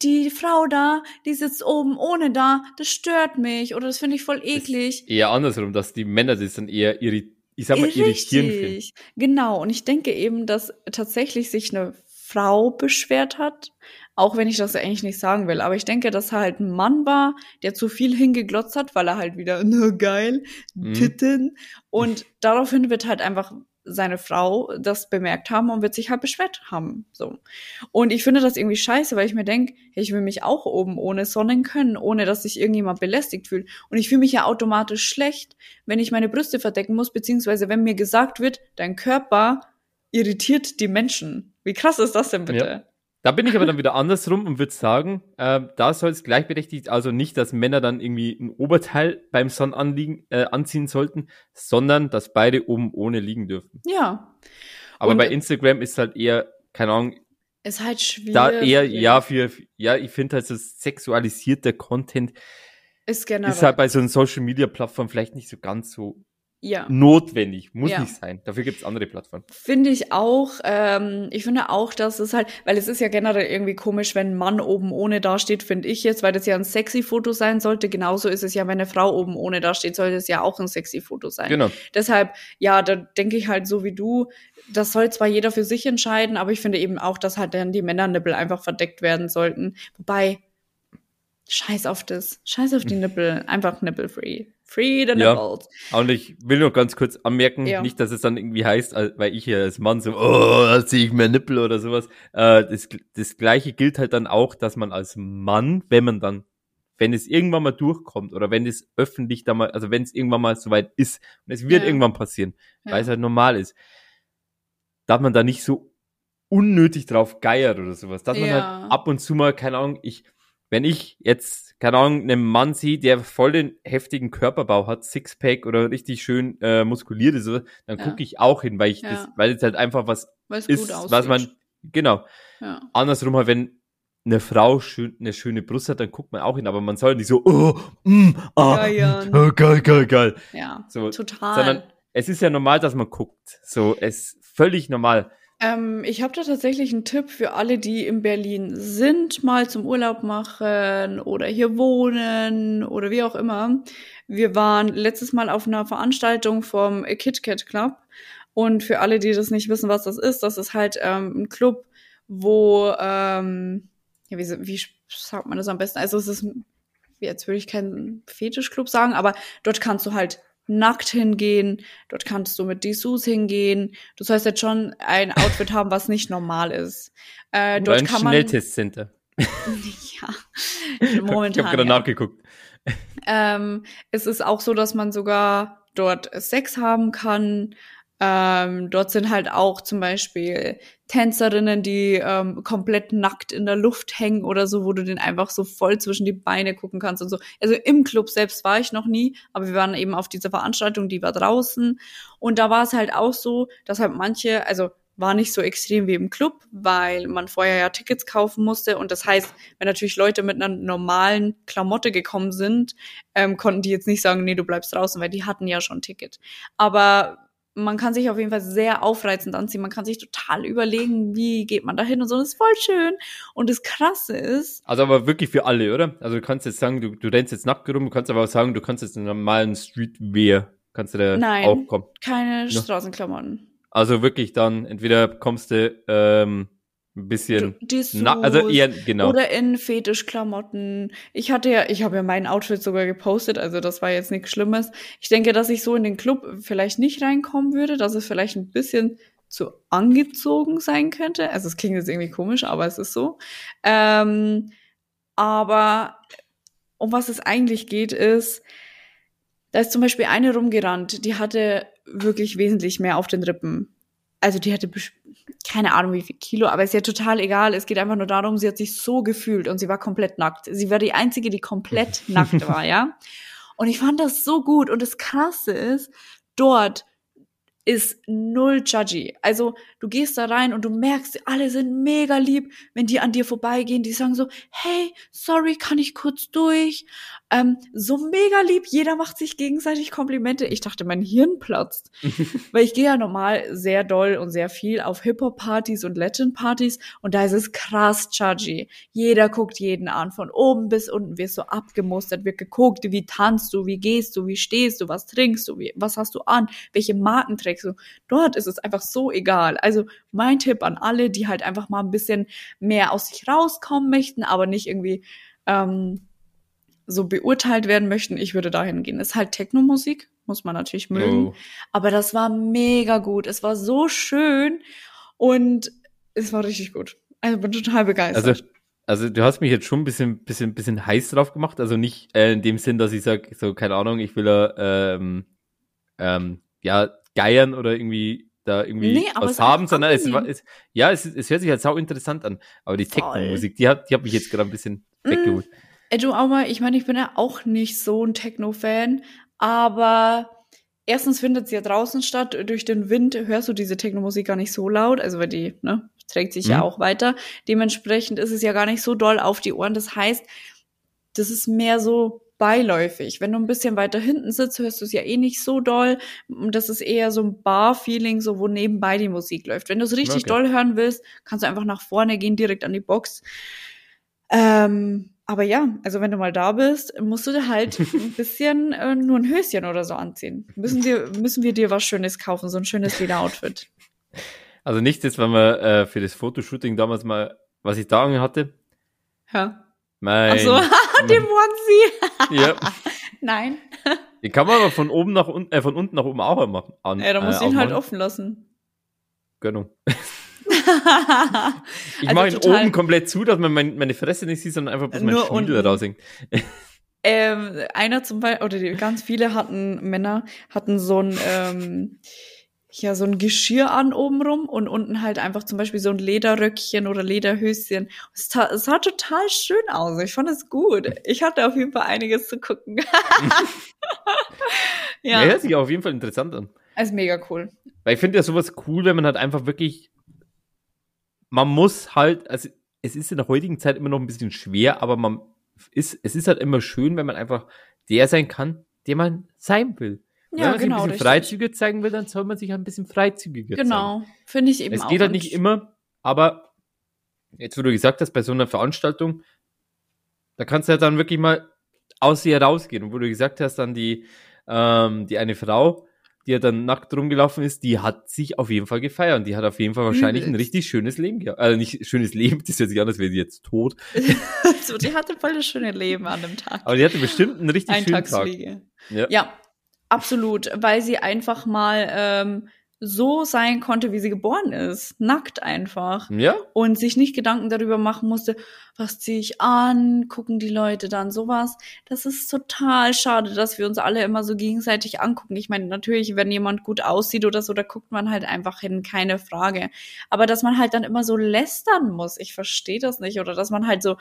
A: die Frau da, die sitzt oben ohne da, das stört mich oder das finde ich voll eklig.
D: Eher andersrum, dass die Männer das dann eher irri ich sag mal, irritierend finden.
A: Genau. Und ich denke eben, dass tatsächlich sich eine Frau beschwert hat. Auch wenn ich das eigentlich nicht sagen will. Aber ich denke, dass er halt ein Mann war, der zu viel hingeglotzt hat, weil er halt wieder, *laughs* na geil,
D: Mhm.
A: Titten. Und daraufhin wird halt einfach seine Frau das bemerkt haben und wird sich halt beschwert haben. So. Und ich finde das irgendwie scheiße, weil ich mir denke, ich will mich auch oben ohne sonnen können, ohne dass sich irgendjemand belästigt fühlt. Und ich fühle mich ja automatisch schlecht, wenn ich meine Brüste verdecken muss, beziehungsweise wenn mir gesagt wird, dein Körper irritiert die Menschen. Wie krass ist das denn bitte?
D: Ja. Da bin ich aber dann wieder andersrum und würde sagen, äh, da soll es gleichberechtigt, also nicht, dass Männer dann irgendwie ein Oberteil beim Sonnenanliegen äh, anziehen sollten, sondern dass beide oben ohne liegen dürfen.
A: Ja.
D: Aber
A: Und-
D: bei Instagram ist halt eher, keine Ahnung,
A: Ist halt schwierig.
D: da eher, ja, für, ja, ich finde halt so sexualisierter Content
A: Ist generell.
D: ist halt bei so einer Social Media Plattform vielleicht nicht so ganz so
A: ja.
D: notwendig. Muss
A: Ja.
D: nicht sein. Dafür gibt es andere Plattformen.
A: Finde ich auch. Ähm, ich finde auch, dass es halt, weil es ist ja generell irgendwie komisch, wenn ein Mann oben ohne dasteht, finde ich jetzt, weil das ja ein sexy Foto sein sollte. Genauso ist es ja, wenn eine Frau oben ohne dasteht, sollte es ja auch ein sexy Foto sein.
D: Genau.
A: Deshalb, ja, da denke ich halt so wie du, das soll zwar jeder für sich entscheiden, aber ich finde eben auch, dass halt dann die Männernippel einfach verdeckt werden sollten. Wobei, scheiß auf das. Scheiß auf die Nippel. Einfach nipple-free. Free the
D: Ja. Und ich will noch ganz kurz anmerken,
A: Ja.
D: nicht, dass es dann irgendwie heißt, als- weil ich hier als Mann so, oh, da sehe ich mehr Nippel oder sowas. Äh, das, das gleiche gilt halt dann auch, dass man als Mann, wenn man dann, wenn es irgendwann mal durchkommt oder wenn es öffentlich da mal, also wenn es irgendwann mal soweit ist und es wird
A: Ja.
D: irgendwann passieren, weil es halt normal ist, dass man da nicht so unnötig drauf geiert oder sowas. Dass man halt ab und zu mal, keine Ahnung, ich, wenn ich jetzt, keine Ahnung, einen Mann sehe, der voll den heftigen Körperbau hat, Sixpack oder richtig schön äh, muskuliert ist, dann
A: Ja.
D: gucke ich auch hin, weil ich
A: Ja.
D: das, weil es halt einfach was
A: Weil es
D: ist,
A: gut aussieht.
D: was man, genau.
A: ja.
D: Andersrum halt, wenn eine Frau schön, eine schöne Brust hat, dann guckt man auch hin, aber man soll nicht so, oh, mm, ah,
A: Ja, ja.
D: oh, geil, geil, geil.
A: Ja,
D: So,
A: total.
D: sondern es ist ja normal, dass man guckt. So, es ist völlig normal.
A: Ähm, ich habe da tatsächlich einen Tipp für alle, die in Berlin sind, mal zum Urlaub machen oder hier wohnen oder wie auch immer. Wir waren letztes Mal auf einer Veranstaltung vom KitKat Club und für alle, die das nicht wissen, was das ist, das ist halt ähm, ein Club, wo, ähm, ja, wie, wie sagt man das am besten? Also es ist, jetzt würde ich keinen Fetischclub sagen, aber dort kannst du halt nackt hingehen, dort kannst du mit Dessous hingehen. Du sollst jetzt schon ein Outfit haben, was nicht normal ist. Äh, dort
D: ein
A: kann man
D: Schnelltestcenter. *laughs*
A: ja
D: ich
A: momentan.
D: habe gerade
A: ja.
D: nachgeguckt.
A: Ähm, es ist auch so, dass man sogar dort Sex haben kann. Ähm, dort sind halt auch zum Beispiel Tänzerinnen, die ähm, komplett nackt in der Luft hängen oder so, wo du den einfach so voll zwischen die Beine gucken kannst und so. Also im Club selbst war ich noch nie, aber wir waren eben auf dieser Veranstaltung, die war draußen. Und da war es halt auch so, dass halt manche, also war nicht so extrem wie im Club, weil man vorher ja Tickets kaufen musste. Und das heißt, wenn natürlich Leute mit einer normalen Klamotte gekommen sind, ähm, konnten die jetzt nicht sagen, nee, du bleibst draußen, weil die hatten ja schon Ticket. Aber man kann sich auf jeden Fall sehr aufreizend anziehen. Man kann sich total überlegen, wie geht man da hin und so. Das ist voll schön. Und das Krasse ist,
D: Also aber wirklich für alle, oder? Also du kannst jetzt sagen, du, du rennst jetzt nackt rum, du kannst aber auch sagen, du kannst jetzt einen normalen Streetwear, kannst du da
A: Nein.
D: auch kommen.
A: keine
D: Ja.
A: Straßenklamotten.
D: Also wirklich dann, entweder kommst du ähm, ein bisschen,
A: Dessous
D: na, also eher, genau.
A: Oder in Fetischklamotten. Ich hatte ja, ich habe ja mein Outfit sogar gepostet, also das war jetzt nichts Schlimmes. Ich denke, dass ich so in den Club vielleicht nicht reinkommen würde, dass es vielleicht ein bisschen zu angezogen sein könnte. Also es klingt jetzt irgendwie komisch, aber es ist so. Ähm, aber um was es eigentlich geht, ist, da ist zum Beispiel eine rumgerannt, die hatte wirklich wesentlich mehr auf den Rippen. Also die hatte keine Ahnung wie viel Kilo, aber ist ja total egal. Es geht einfach nur darum, sie hat sich so gefühlt und sie war komplett nackt. Sie war die einzige, die komplett *laughs* nackt war, ja. Und ich fand das so gut. Und das Krasse ist, dort ist null judgy. Also du gehst da rein und du merkst, alle sind mega lieb, wenn die an dir vorbeigehen. Die sagen so, hey, sorry, kann ich kurz durch? Ähm, so mega lieb, jeder macht sich gegenseitig Komplimente. Ich dachte, mein Hirn platzt. *laughs* Weil ich gehe ja normal sehr doll und sehr viel auf Hip-Hop-Partys und Latin-Partys und da ist es krass judgy. Jeder guckt jeden an, von oben bis unten wirst du abgemustert, wird geguckt, wie tanzt du, wie gehst du, wie stehst du, was trinkst du, wie, was hast du an, welche Marken trägst du. Dort ist es einfach so egal. Also mein Tipp an alle, die halt einfach mal ein bisschen mehr aus sich rauskommen möchten, aber nicht irgendwie ähm, so beurteilt werden möchten, ich würde dahin gehen. Ist halt Techno-Musik, muss man natürlich mögen.
D: Oh.
A: Aber das war mega gut. Es war so schön und es war richtig gut. Also bin total begeistert.
D: Also, also du hast mich jetzt schon ein bisschen, bisschen, bisschen heiß drauf gemacht. Also nicht äh, in dem Sinn, dass ich sage, so, keine Ahnung, ich will da, ähm, ähm, ja, geiern oder irgendwie da irgendwie
A: Nee,
D: was haben, sondern es, es, ja, es, es hört sich halt sau interessant an. Aber die. Techno-Musik, die hat, die hat mich jetzt gerade ein bisschen
A: Mm.
D: weggeholt.
A: Du auch mal, ich meine, ich bin ja auch nicht so ein Techno-Fan, aber erstens findet sie ja draußen statt. Durch den Wind hörst du diese Techno-Musik gar nicht so laut, also weil die, ne, trägt sich ja
D: Mhm.
A: auch weiter. Dementsprechend ist es ja gar nicht so doll auf die Ohren. Das heißt, das ist mehr so beiläufig. Wenn du ein bisschen weiter hinten sitzt, hörst du es ja eh nicht so doll. Und Das ist eher so ein Bar-Feeling, so wo nebenbei die Musik läuft. Wenn du es richtig
D: Okay.
A: doll hören willst, kannst du einfach nach vorne gehen, direkt an die Box. Ähm, aber ja, also wenn du mal da bist, musst du dir halt *laughs* ein bisschen äh, nur ein Höschen oder so anziehen. Müssen wir, müssen wir dir was Schönes kaufen, so ein schönes Lederoutfit.
D: Also nichts jetzt, wenn wir äh, für das Fotoshooting damals mal, was ich da hatte,
A: Ja.
D: mein,
A: Ach so, *laughs* dem Onesie. *laughs*
D: ja,
A: Nein.
D: den kann man aber von oben nach unten, äh, von unten nach oben auch machen. An,
A: Ja, da musst du
D: äh,
A: ihn halt offen lassen.
D: Gönnung. *laughs* Ich
A: Also
D: mache ihn
A: total-
D: oben komplett zu, dass man mein, meine Fresse nicht sieht, sondern einfach bloß mein Schniedel raushängt. *laughs*
A: Ähm, einer zum Beispiel, oder ganz viele hatten, Männer hatten so ein, ähm, ja, so ein Geschirr an obenrum und unten halt einfach zum Beispiel so ein Lederröckchen oder Lederhöschen. Es sah, es sah total schön aus. Ich fand es gut. Ich hatte auf jeden Fall einiges zu gucken. *laughs*
D: Ja.
A: ja,
D: hört sich auf jeden Fall interessant an.
A: ist mega cool.
D: Weil ich finde ja sowas cool, wenn man halt einfach wirklich, man muss halt, also es ist in der heutigen Zeit immer noch ein bisschen schwer, aber man ist, es ist halt immer schön, wenn man einfach der sein kann, der man sein will. wenn
A: Ja,
D: man sich
A: genau.
D: ein bisschen
A: richtig.
D: freizügiger zeigen will, dann soll man sich ein bisschen freizügiger zeigen.
A: Genau. Finde ich eben
D: Es
A: auch.
D: geht halt
A: Und
D: nicht immer, aber jetzt, wo du gesagt hast, bei so einer Veranstaltung, da kannst du ja dann wirklich mal aus dir rausgehen. Und wo du gesagt hast, dann die, ähm, die eine Frau, die ja dann nackt rumgelaufen ist, die hat sich auf jeden Fall gefeiert. Und die hat auf jeden Fall wahrscheinlich ein richtig schönes Leben gehabt. Also nicht schönes Leben, das hört sich an, als wäre sie jetzt tot. *laughs*
A: so, die hatte voll das schöne Leben an dem Tag.
D: Aber die hatte bestimmt einen richtig schönen Tag. Ja.
A: Ja, absolut, weil sie einfach mal ähm, so sein konnte, wie sie geboren ist. Nackt einfach.
D: ja,
A: Und sich nicht Gedanken darüber machen musste, was ziehe ich an, gucken die Leute dann sowas. Das ist total schade, dass wir uns alle immer so gegenseitig angucken. Ich meine, natürlich, wenn jemand gut aussieht oder so, da guckt man halt einfach hin, keine Frage. Aber dass man halt dann immer so lästern muss, ich verstehe das nicht. Oder dass man halt so,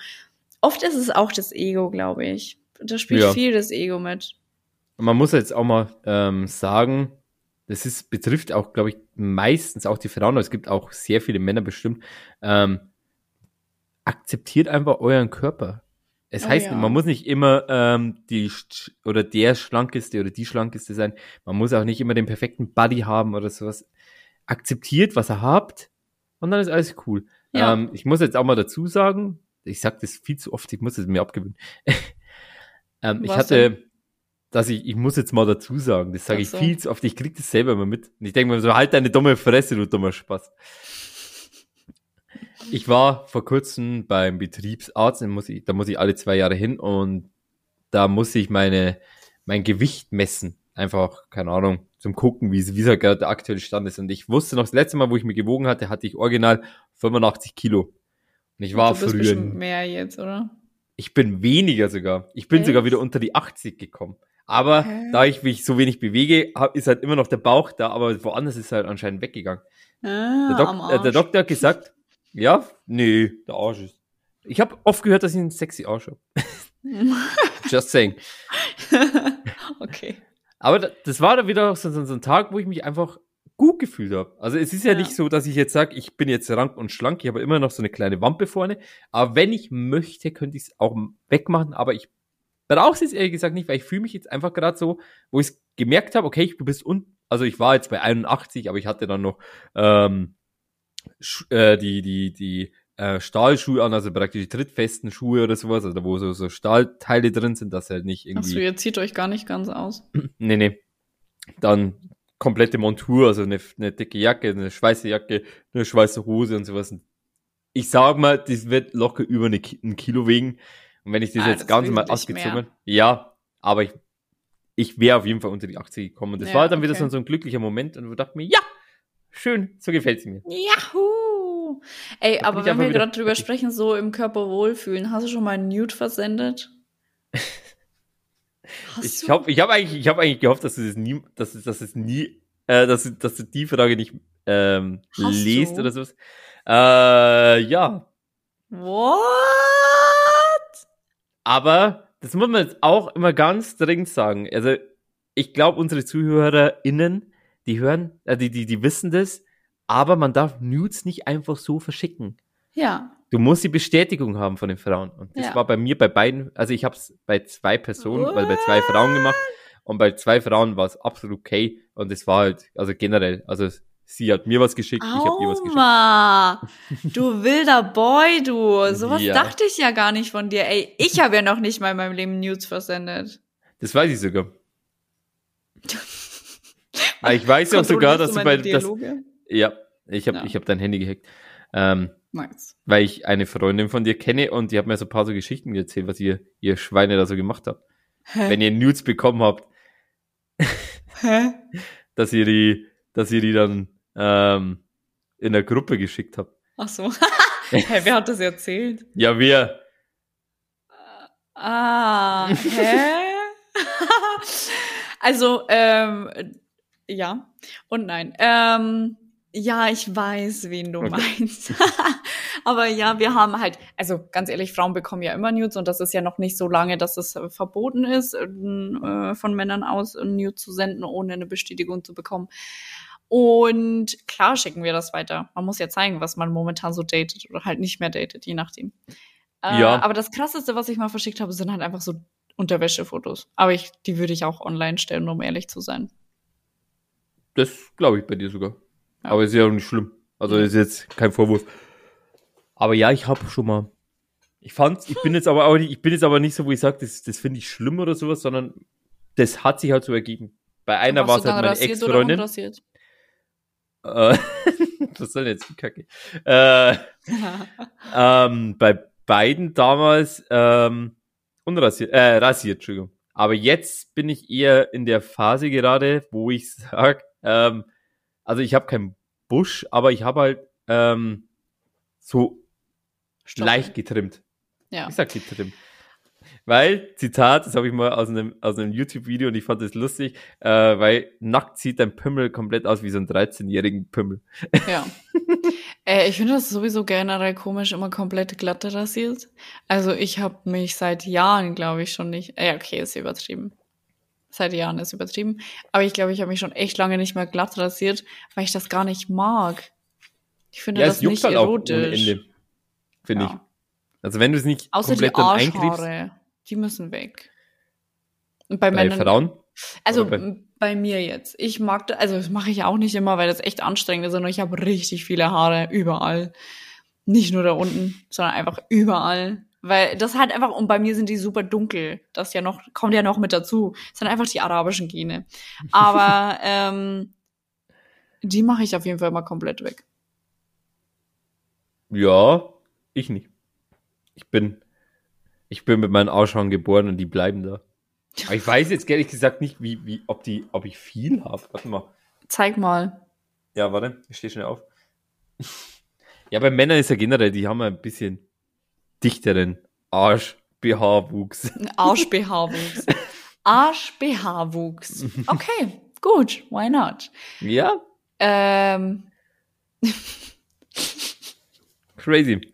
A: oft ist es auch das Ego, glaube ich. Da spielt
D: Ja.
A: viel das Ego mit.
D: Man muss jetzt auch mal ähm, sagen, das ist, betrifft auch, glaube ich, meistens auch die Frauen, aber es gibt auch sehr viele Männer bestimmt. Ähm, akzeptiert einfach euren Körper. Es
A: Oh
D: heißt,
A: ja.
D: man muss nicht immer ähm, die oder der schlankeste oder die schlankeste sein. Man muss auch nicht immer den perfekten Body haben oder sowas. Akzeptiert, was ihr habt, und dann ist alles cool.
A: Ja.
D: Ähm, ich muss jetzt auch mal dazu sagen, ich sage das viel zu oft, ich muss es mir abgewöhnen. *laughs* ähm, ich hatte,
A: denn?
D: Dass ich, ich muss jetzt mal dazu sagen, das sage
A: Ach
D: ich
A: so.
D: viel zu oft, ich krieg das selber immer mit. Und ich denke mir so, halt deine dumme Fresse, du dummer Spaß. Ich war vor kurzem beim Betriebsarzt, da muss ich, da muss ich alle zwei Jahre hin und da muss ich meine, mein Gewicht messen. Einfach, keine Ahnung, zum Gucken, wie, wie so der aktuelle Stand ist. Und ich wusste noch, das letzte Mal, wo ich mir gewogen hatte, hatte ich original 85 Kilo. Und ich war
A: du bist
D: früher,
A: mehr jetzt, oder?
D: ich bin weniger sogar. Ich bin
A: Echt?
D: sogar wieder unter die 80 gekommen. Aber
A: Hä?
D: da ich mich so wenig bewege, hab, ist halt immer noch der Bauch da, aber woanders ist halt anscheinend weggegangen.
A: Ah,
D: Der, Dok äh, der. Doktor hat gesagt, ja, nee, der Arsch ist. Ich habe oft gehört, dass ich einen sexy Arsch habe. *laughs* Just saying.
A: okay.
D: Aber da, das war dann wieder so, so, so ein Tag, wo ich mich einfach gut gefühlt habe. Also es ist ja,
A: Ja.
D: nicht so, dass ich jetzt sage, ich bin jetzt rank und schlank, ich habe immer noch so eine kleine Wampe vorne. Aber wenn ich möchte, könnte ich es auch wegmachen, aber ich brauche es ehrlich gesagt nicht, weil ich fühle mich jetzt einfach gerade so, wo ich gemerkt habe, okay, du bist un, also ich war jetzt bei 81, aber ich hatte dann noch ähm, äh, die die die äh, Stahlschuhe an, also praktisch die trittfesten Schuhe oder sowas, also wo so so Stahlteile drin sind, dass halt nicht irgendwie
A: Achso, ihr zieht euch gar nicht ganz aus. *clears throat*
D: Nee, nee. Dann komplette Montur, also eine, eine dicke Jacke, eine weiße Jacke, eine weiße Hose und sowas. Ich sag mal, das wird locker über eine, ein Kilo wiegen. Und wenn ich das
A: Ah,
D: jetzt
A: das
D: ganz mal ausgezogen, ja, aber ich, ich wäre auf jeden Fall unter die 80 gekommen. Und das
A: Ja,
D: war dann wieder so, so ein glücklicher Moment und ich dachte mir, ja, schön, so gefällt's mir.
A: Yahoo! Ey,
D: bin
A: aber wenn wir gerade drüber sprechen, so im Körper wohlfühlen, hast du schon mal einen Nude versendet? *laughs*
D: Ich habe ich hab eigentlich, ich hab eigentlich gehofft, dass du das nie, dass, es- dass es nie, äh, dass, dass du die Frage nicht ähm,
A: Hast
D: liest
A: du?
D: oder sowas. Äh, ja,
A: What?
D: Aber das muss man jetzt auch immer ganz dringend sagen. Also, ich glaube, unsere ZuhörerInnen, die hören, äh, die, die, die wissen das, aber man darf Nudes nicht einfach so verschicken.
A: Ja.
D: Du musst die Bestätigung haben von den Frauen. Und das
A: Ja.
D: war bei mir bei beiden, also ich habe es bei zwei Personen, weil bei zwei Frauen gemacht und bei zwei Frauen war es absolut okay. Und es war halt, also generell, also sie hat mir was geschickt, ich habe ihr was geschickt.
A: Auma, du wilder Boy, du. Sowas
D: Ja.
A: dachte ich ja gar nicht von dir. Ey, ich habe ja noch nicht mal in meinem Leben Nudes versendet.
D: Das weiß ich sogar. Aber *laughs* ich weiß ja auch sogar, dass du bei, das? Ja, ich habe
A: Ja.
D: ich hab dein Handy gehackt. Ähm,
A: Nice.
D: weil ich eine Freundin von dir kenne und die hat mir so ein paar so Geschichten erzählt, was ihr, ihr Schweine da so gemacht habt.
A: Hä?
D: Wenn ihr Nudes bekommen habt,
A: Hä? *laughs*
D: dass ihr die, dass ihr die dann ähm, in der Gruppe geschickt habt.
A: Ach so. *laughs* Hä, wer hat das erzählt?
D: Ja, wir.
A: Ah, hä? *laughs* also, ähm, ja und nein. Ähm, ja, ich weiß, wen du
D: Okay.
A: meinst. *laughs* Aber ja, wir haben halt, also ganz ehrlich, Frauen bekommen ja immer Nudes und das ist ja noch nicht so lange, dass es äh, verboten ist, äh, von Männern aus ein Nude zu senden, ohne eine Bestätigung zu bekommen. Und klar schicken wir das weiter. Man muss ja zeigen, was man momentan so datet oder halt nicht mehr datet, je nachdem. Äh,
D: Ja.
A: Aber das krasseste, was ich mal verschickt habe, sind halt einfach so Unterwäschefotos. Aber ich, die würde ich auch online stellen, um ehrlich zu sein.
D: Das glaube ich bei dir sogar.
A: Ja.
D: Aber ist ja auch nicht schlimm. Also ist jetzt kein Vorwurf. Aber ja, ich habe schon mal. Ich fand's, ich bin jetzt aber auch nicht, ich bin jetzt aber nicht so, wo ich sage, das, das finde ich schlimm oder sowas, sondern das hat sich halt so ergeben. Bei einer war es halt meine Ex-Freundin. Äh, *laughs* was soll jetzt die Kacke? Äh, *laughs* ähm, bei beiden damals ähm, unrasiert, äh, rasiert, Entschuldigung. Aber jetzt bin ich eher in der Phase gerade, wo ich sag, ähm, also ich habe keinen Busch, aber ich habe halt ähm, so
A: Stoppel.
D: leicht getrimmt.
A: Ja.
D: Ich sag getrimmt. Weil, Zitat, das habe ich mal aus einem, aus einem YouTube-Video und ich fand das lustig, äh, weil nackt sieht dein Pimmel komplett aus wie so ein 13-jährigen Pimmel.
A: Ja. *laughs* äh, ich finde das sowieso generell komisch, immer komplett glatt rasiert. Also ich habe mich seit Jahren, glaube ich, schon nicht. Äh, okay, ist übertrieben. Seit Jahren ist übertrieben. Aber ich glaube, ich habe mich schon echt lange nicht mehr glatt rasiert, weil ich das gar nicht mag. Ich finde
D: Ja,
A: das nicht
D: halt
A: erotisch.
D: Finde
A: ja.
D: ich. Also wenn du es nicht
A: Außer die
D: komplett dann eingriffst,
A: Arschhaare. Die müssen weg. Und bei,
D: bei
A: Männern.
D: Frauen,
A: Also
D: bei-
A: bei mir jetzt. Ich mag, da- also das mache ich auch nicht immer, weil das echt anstrengend ist, sondern ich habe richtig viele Haare überall. Nicht nur da unten, sondern einfach überall. Weil das halt einfach, und bei mir sind die super dunkel. Das ja noch, kommt ja noch mit dazu. Das sind einfach die arabischen Gene. Aber *laughs* ähm, die mache ich auf jeden Fall mal komplett weg.
D: ja, ich nicht. Ich bin, ich bin mit meinen Arschhaaren geboren und die bleiben da. Aber ich weiß jetzt ehrlich gesagt nicht, wie, wie, ob die, ob ich viel habe. Warte mal.
A: Zeig mal.
D: Ja, warte, ich stehe schnell auf. Ja, bei Männern ist ja generell, die haben ein bisschen dichteren Arsch-BH-Wuchs.
A: Arsch-BH-Wuchs. Arsch-BH-Wuchs. Okay, gut. Why not?
D: Ja,
A: Ähm,
D: crazy.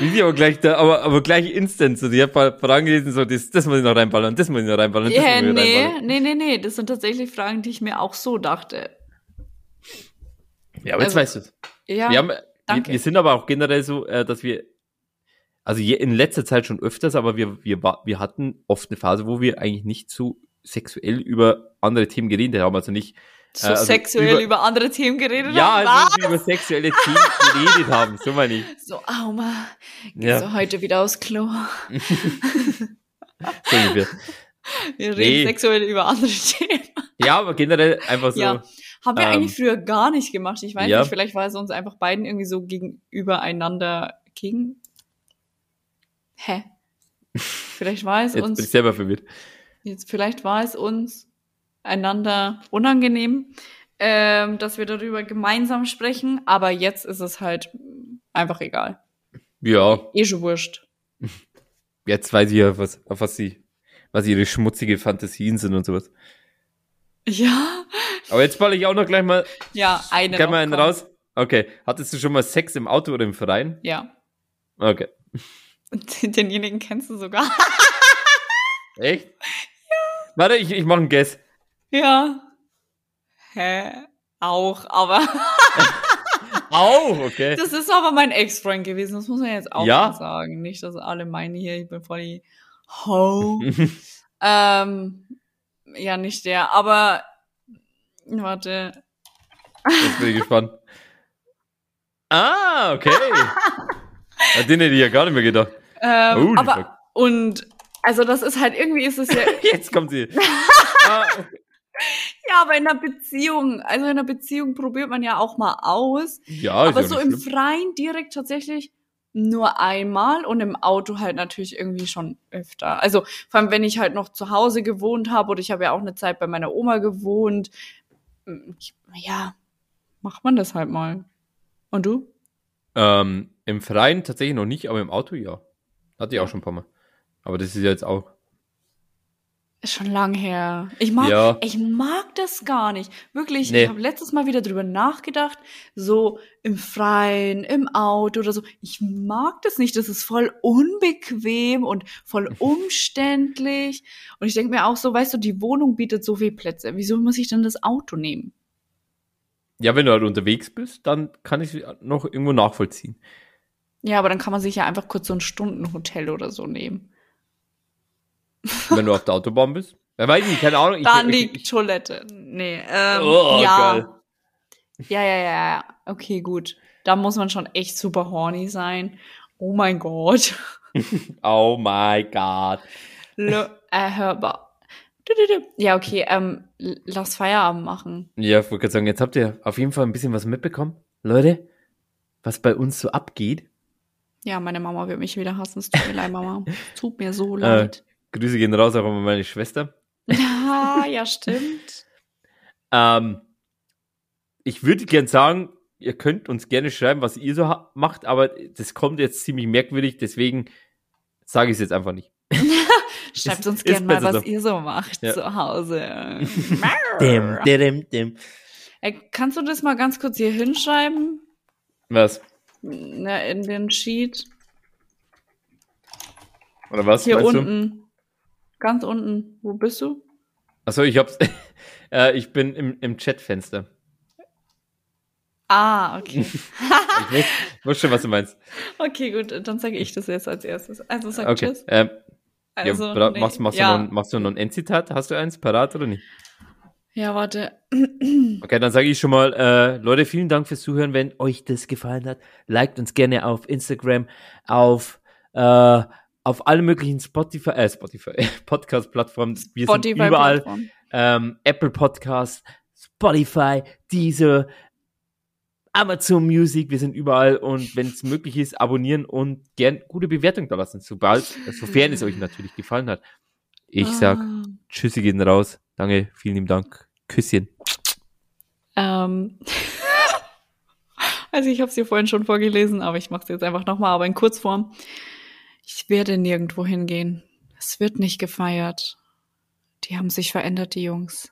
D: Wie sie aber gleich da, aber, aber gleich instant, so, die hat Fragen gelesen, so, das, das muss ich noch reinballern, das muss ich noch reinballern, das muss ich noch
A: nee,
D: reinballern.
A: nee, nee, nee. Das sind tatsächlich Fragen, die ich mir auch so dachte.
D: Ja, aber jetzt
A: Also,
D: weißt du es.
A: Ja,
D: Wir, haben, wir, wir sind aber auch generell so, äh, dass wir, also je, in letzter Zeit schon öfters, aber wir, wir, wir hatten oft eine Phase, wo wir eigentlich nicht so sexuell über andere Themen geredet haben, also nicht,
A: So
D: Äh, also
A: sexuell
D: über-
A: über, andere Themen geredet
D: ja,
A: haben.
D: also dass wir über sexuelle Themen geredet haben, so meine ich.
A: So, Auma, gehst
D: Ja.
A: du heute wieder aufs Klo? *laughs*
D: So ungefähr.
A: Wir reden
D: Nee.
A: sexuell über andere Themen.
D: Ja, aber generell einfach so.
A: Ja. Haben wir
D: Ähm,
A: eigentlich früher gar nicht gemacht. Ich weiß
D: ja.
A: nicht, vielleicht war es uns einfach beiden irgendwie so gegenüber einander gegen. Hä? *laughs* Vielleicht war es
D: Jetzt bin ich
A: uns,
D: selber verwirrt.
A: jetzt vielleicht war es uns einander unangenehm, ähm, dass wir darüber gemeinsam sprechen, aber jetzt ist es halt einfach egal.
D: Ja,
A: Eh schon wurscht. *laughs*
D: jetzt weiß ich ja, was, auf was sie, was ihre schmutzige Fantasien sind und sowas.
A: Ja,
D: Aber jetzt falle ich auch noch gleich mal,
A: ja, eine
D: gleich mal einen raus. Okay. Hattest du schon mal Sex im Auto oder im Verein?
A: Ja.
D: Okay. *laughs*
A: Denjenigen kennst du sogar.
D: Echt? Ja. Warte, ich, ich mache einen Guess.
A: Ja. Hä? Auch, aber *laughs*
D: Au, okay.
A: das ist aber mein Ex-Freund gewesen. Das muss man jetzt auch
D: Ja?
A: mal sagen. Nicht, dass alle meinen hier, ich bin voll die Ho. *laughs* ähm, ja, nicht der, aber warte.
D: Jetzt bin ich gespannt. Ah, okay. *laughs* An den hätte ich ja gar nicht mehr gedacht.
A: Ähm,
D: Holy
A: aber
D: fuck.
A: und also das ist halt irgendwie ist es ja
D: Jetzt kommt sie. Ah,
A: ja, aber in einer Beziehung, also in einer Beziehung probiert man ja auch mal aus.
D: ja,
A: aber so im
D: schlimm.
A: Freien direkt tatsächlich nur einmal und im Auto halt natürlich irgendwie schon öfter. Also vor allem, wenn ich halt noch zu Hause gewohnt habe oder ich habe ja auch eine Zeit bei meiner Oma gewohnt. Ich, ja, macht man das halt mal. Und du?
D: Ähm, Im Freien tatsächlich noch nicht, aber im Auto ja. Hatte ich auch schon ein paar Mal. Aber das ist ja jetzt auch.
A: Ist schon lang her. Ich mag,
D: Ja.
A: ich mag das gar nicht. Wirklich,
D: Nee.
A: ich habe letztes Mal wieder drüber nachgedacht, so im Freien, im Auto oder so. Ich mag das nicht. Das ist voll unbequem und voll *laughs* umständlich. Und ich denke mir auch so, weißt du, die Wohnung bietet so viele Plätze. Wieso muss ich denn das Auto nehmen?
D: Ja, wenn du halt unterwegs bist, dann kann ich noch irgendwo nachvollziehen.
A: Ja, aber dann kann man sich ja einfach kurz so ein Stundenhotel oder so nehmen.
D: Wenn du auf der Autobahn bist. Ja, weiß ich nicht, keine Ahnung. Ich,
A: Dann
D: ich,
A: die Toilette. Nee, ähm,
D: Oh,
A: ja.
D: geil.
A: Ja, ja, ja, ja. Okay, gut. Da muss man schon echt super horny sein. Oh mein Gott. *laughs*
D: Oh God.
A: L erhörbar. Ja, okay, ähm, lass Feierabend machen.
D: Ja, ich wollte gerade sagen, jetzt habt ihr auf jeden Fall ein bisschen was mitbekommen. Leute, was bei uns so abgeht.
A: Ja, meine Mama wird mich wieder hassen. Es tut mir leid, Mama. *laughs* Tut mir so
D: Äh.
A: leid.
D: Grüße gehen raus auch an meine Schwester.
A: Ja, ja, stimmt. *laughs*
D: Ähm, ich würde gern sagen, ihr könnt uns gerne schreiben, was ihr so macht, aber das kommt jetzt ziemlich merkwürdig, deswegen sage ich es jetzt einfach nicht. *laughs*
A: Schreibt uns gerne mal, was
D: so.
A: ihr so macht
D: Ja.
A: zu Hause.
D: dem, dem.
A: Ey, kannst du das mal ganz kurz hier hinschreiben?
D: Was?
A: Na, in den Sheet.
D: Oder was?
A: Hier
D: meinst du?
A: Ganz unten. Wo bist du?
D: Achso, ich hab's. *laughs* äh, ich bin im, im Chatfenster.
A: Ah, okay. *laughs*
D: Ich weiß, weiß schon, was du meinst.
A: okay, gut, dann sage ich das jetzt als erstes. Also sag
D: Okay.
A: Tschüss.
D: Ähm,
A: Also,
D: ja,
A: nee.
D: machst, machst,
A: ja.
D: du noch, ein- machst du noch ein Endzitat? Hast du eins parat oder nicht?
A: ja, warte. *clears throat*
D: Okay, dann sage ich schon mal, äh, Leute, vielen Dank fürs Zuhören. Wenn euch das gefallen hat, liked uns gerne auf Instagram, auf, äh, auf alle möglichen Spotify, äh, Spotify, *laughs* Podcast-Plattformen. Wir sind überall. Ähm, Apple Podcast, Spotify, Deezer, Amazon Music, wir sind überall und wenn es *laughs* möglich ist, abonnieren und gern gute Bewertung da lassen, sobald, sofern es euch *laughs* natürlich gefallen hat. Ich sag,
A: Ah.
D: Tschüssi gehen raus. Danke, vielen lieben Dank. Küsschen.
A: Ähm. also ich habe es dir vorhin schon vorgelesen, aber ich mache es jetzt einfach nochmal, aber in Kurzform. Ich werde nirgendwo hingehen. Es wird nicht gefeiert. Die haben sich verändert, die Jungs.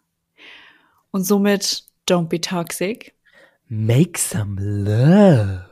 A: Und somit, don't be toxic.
D: Make some love.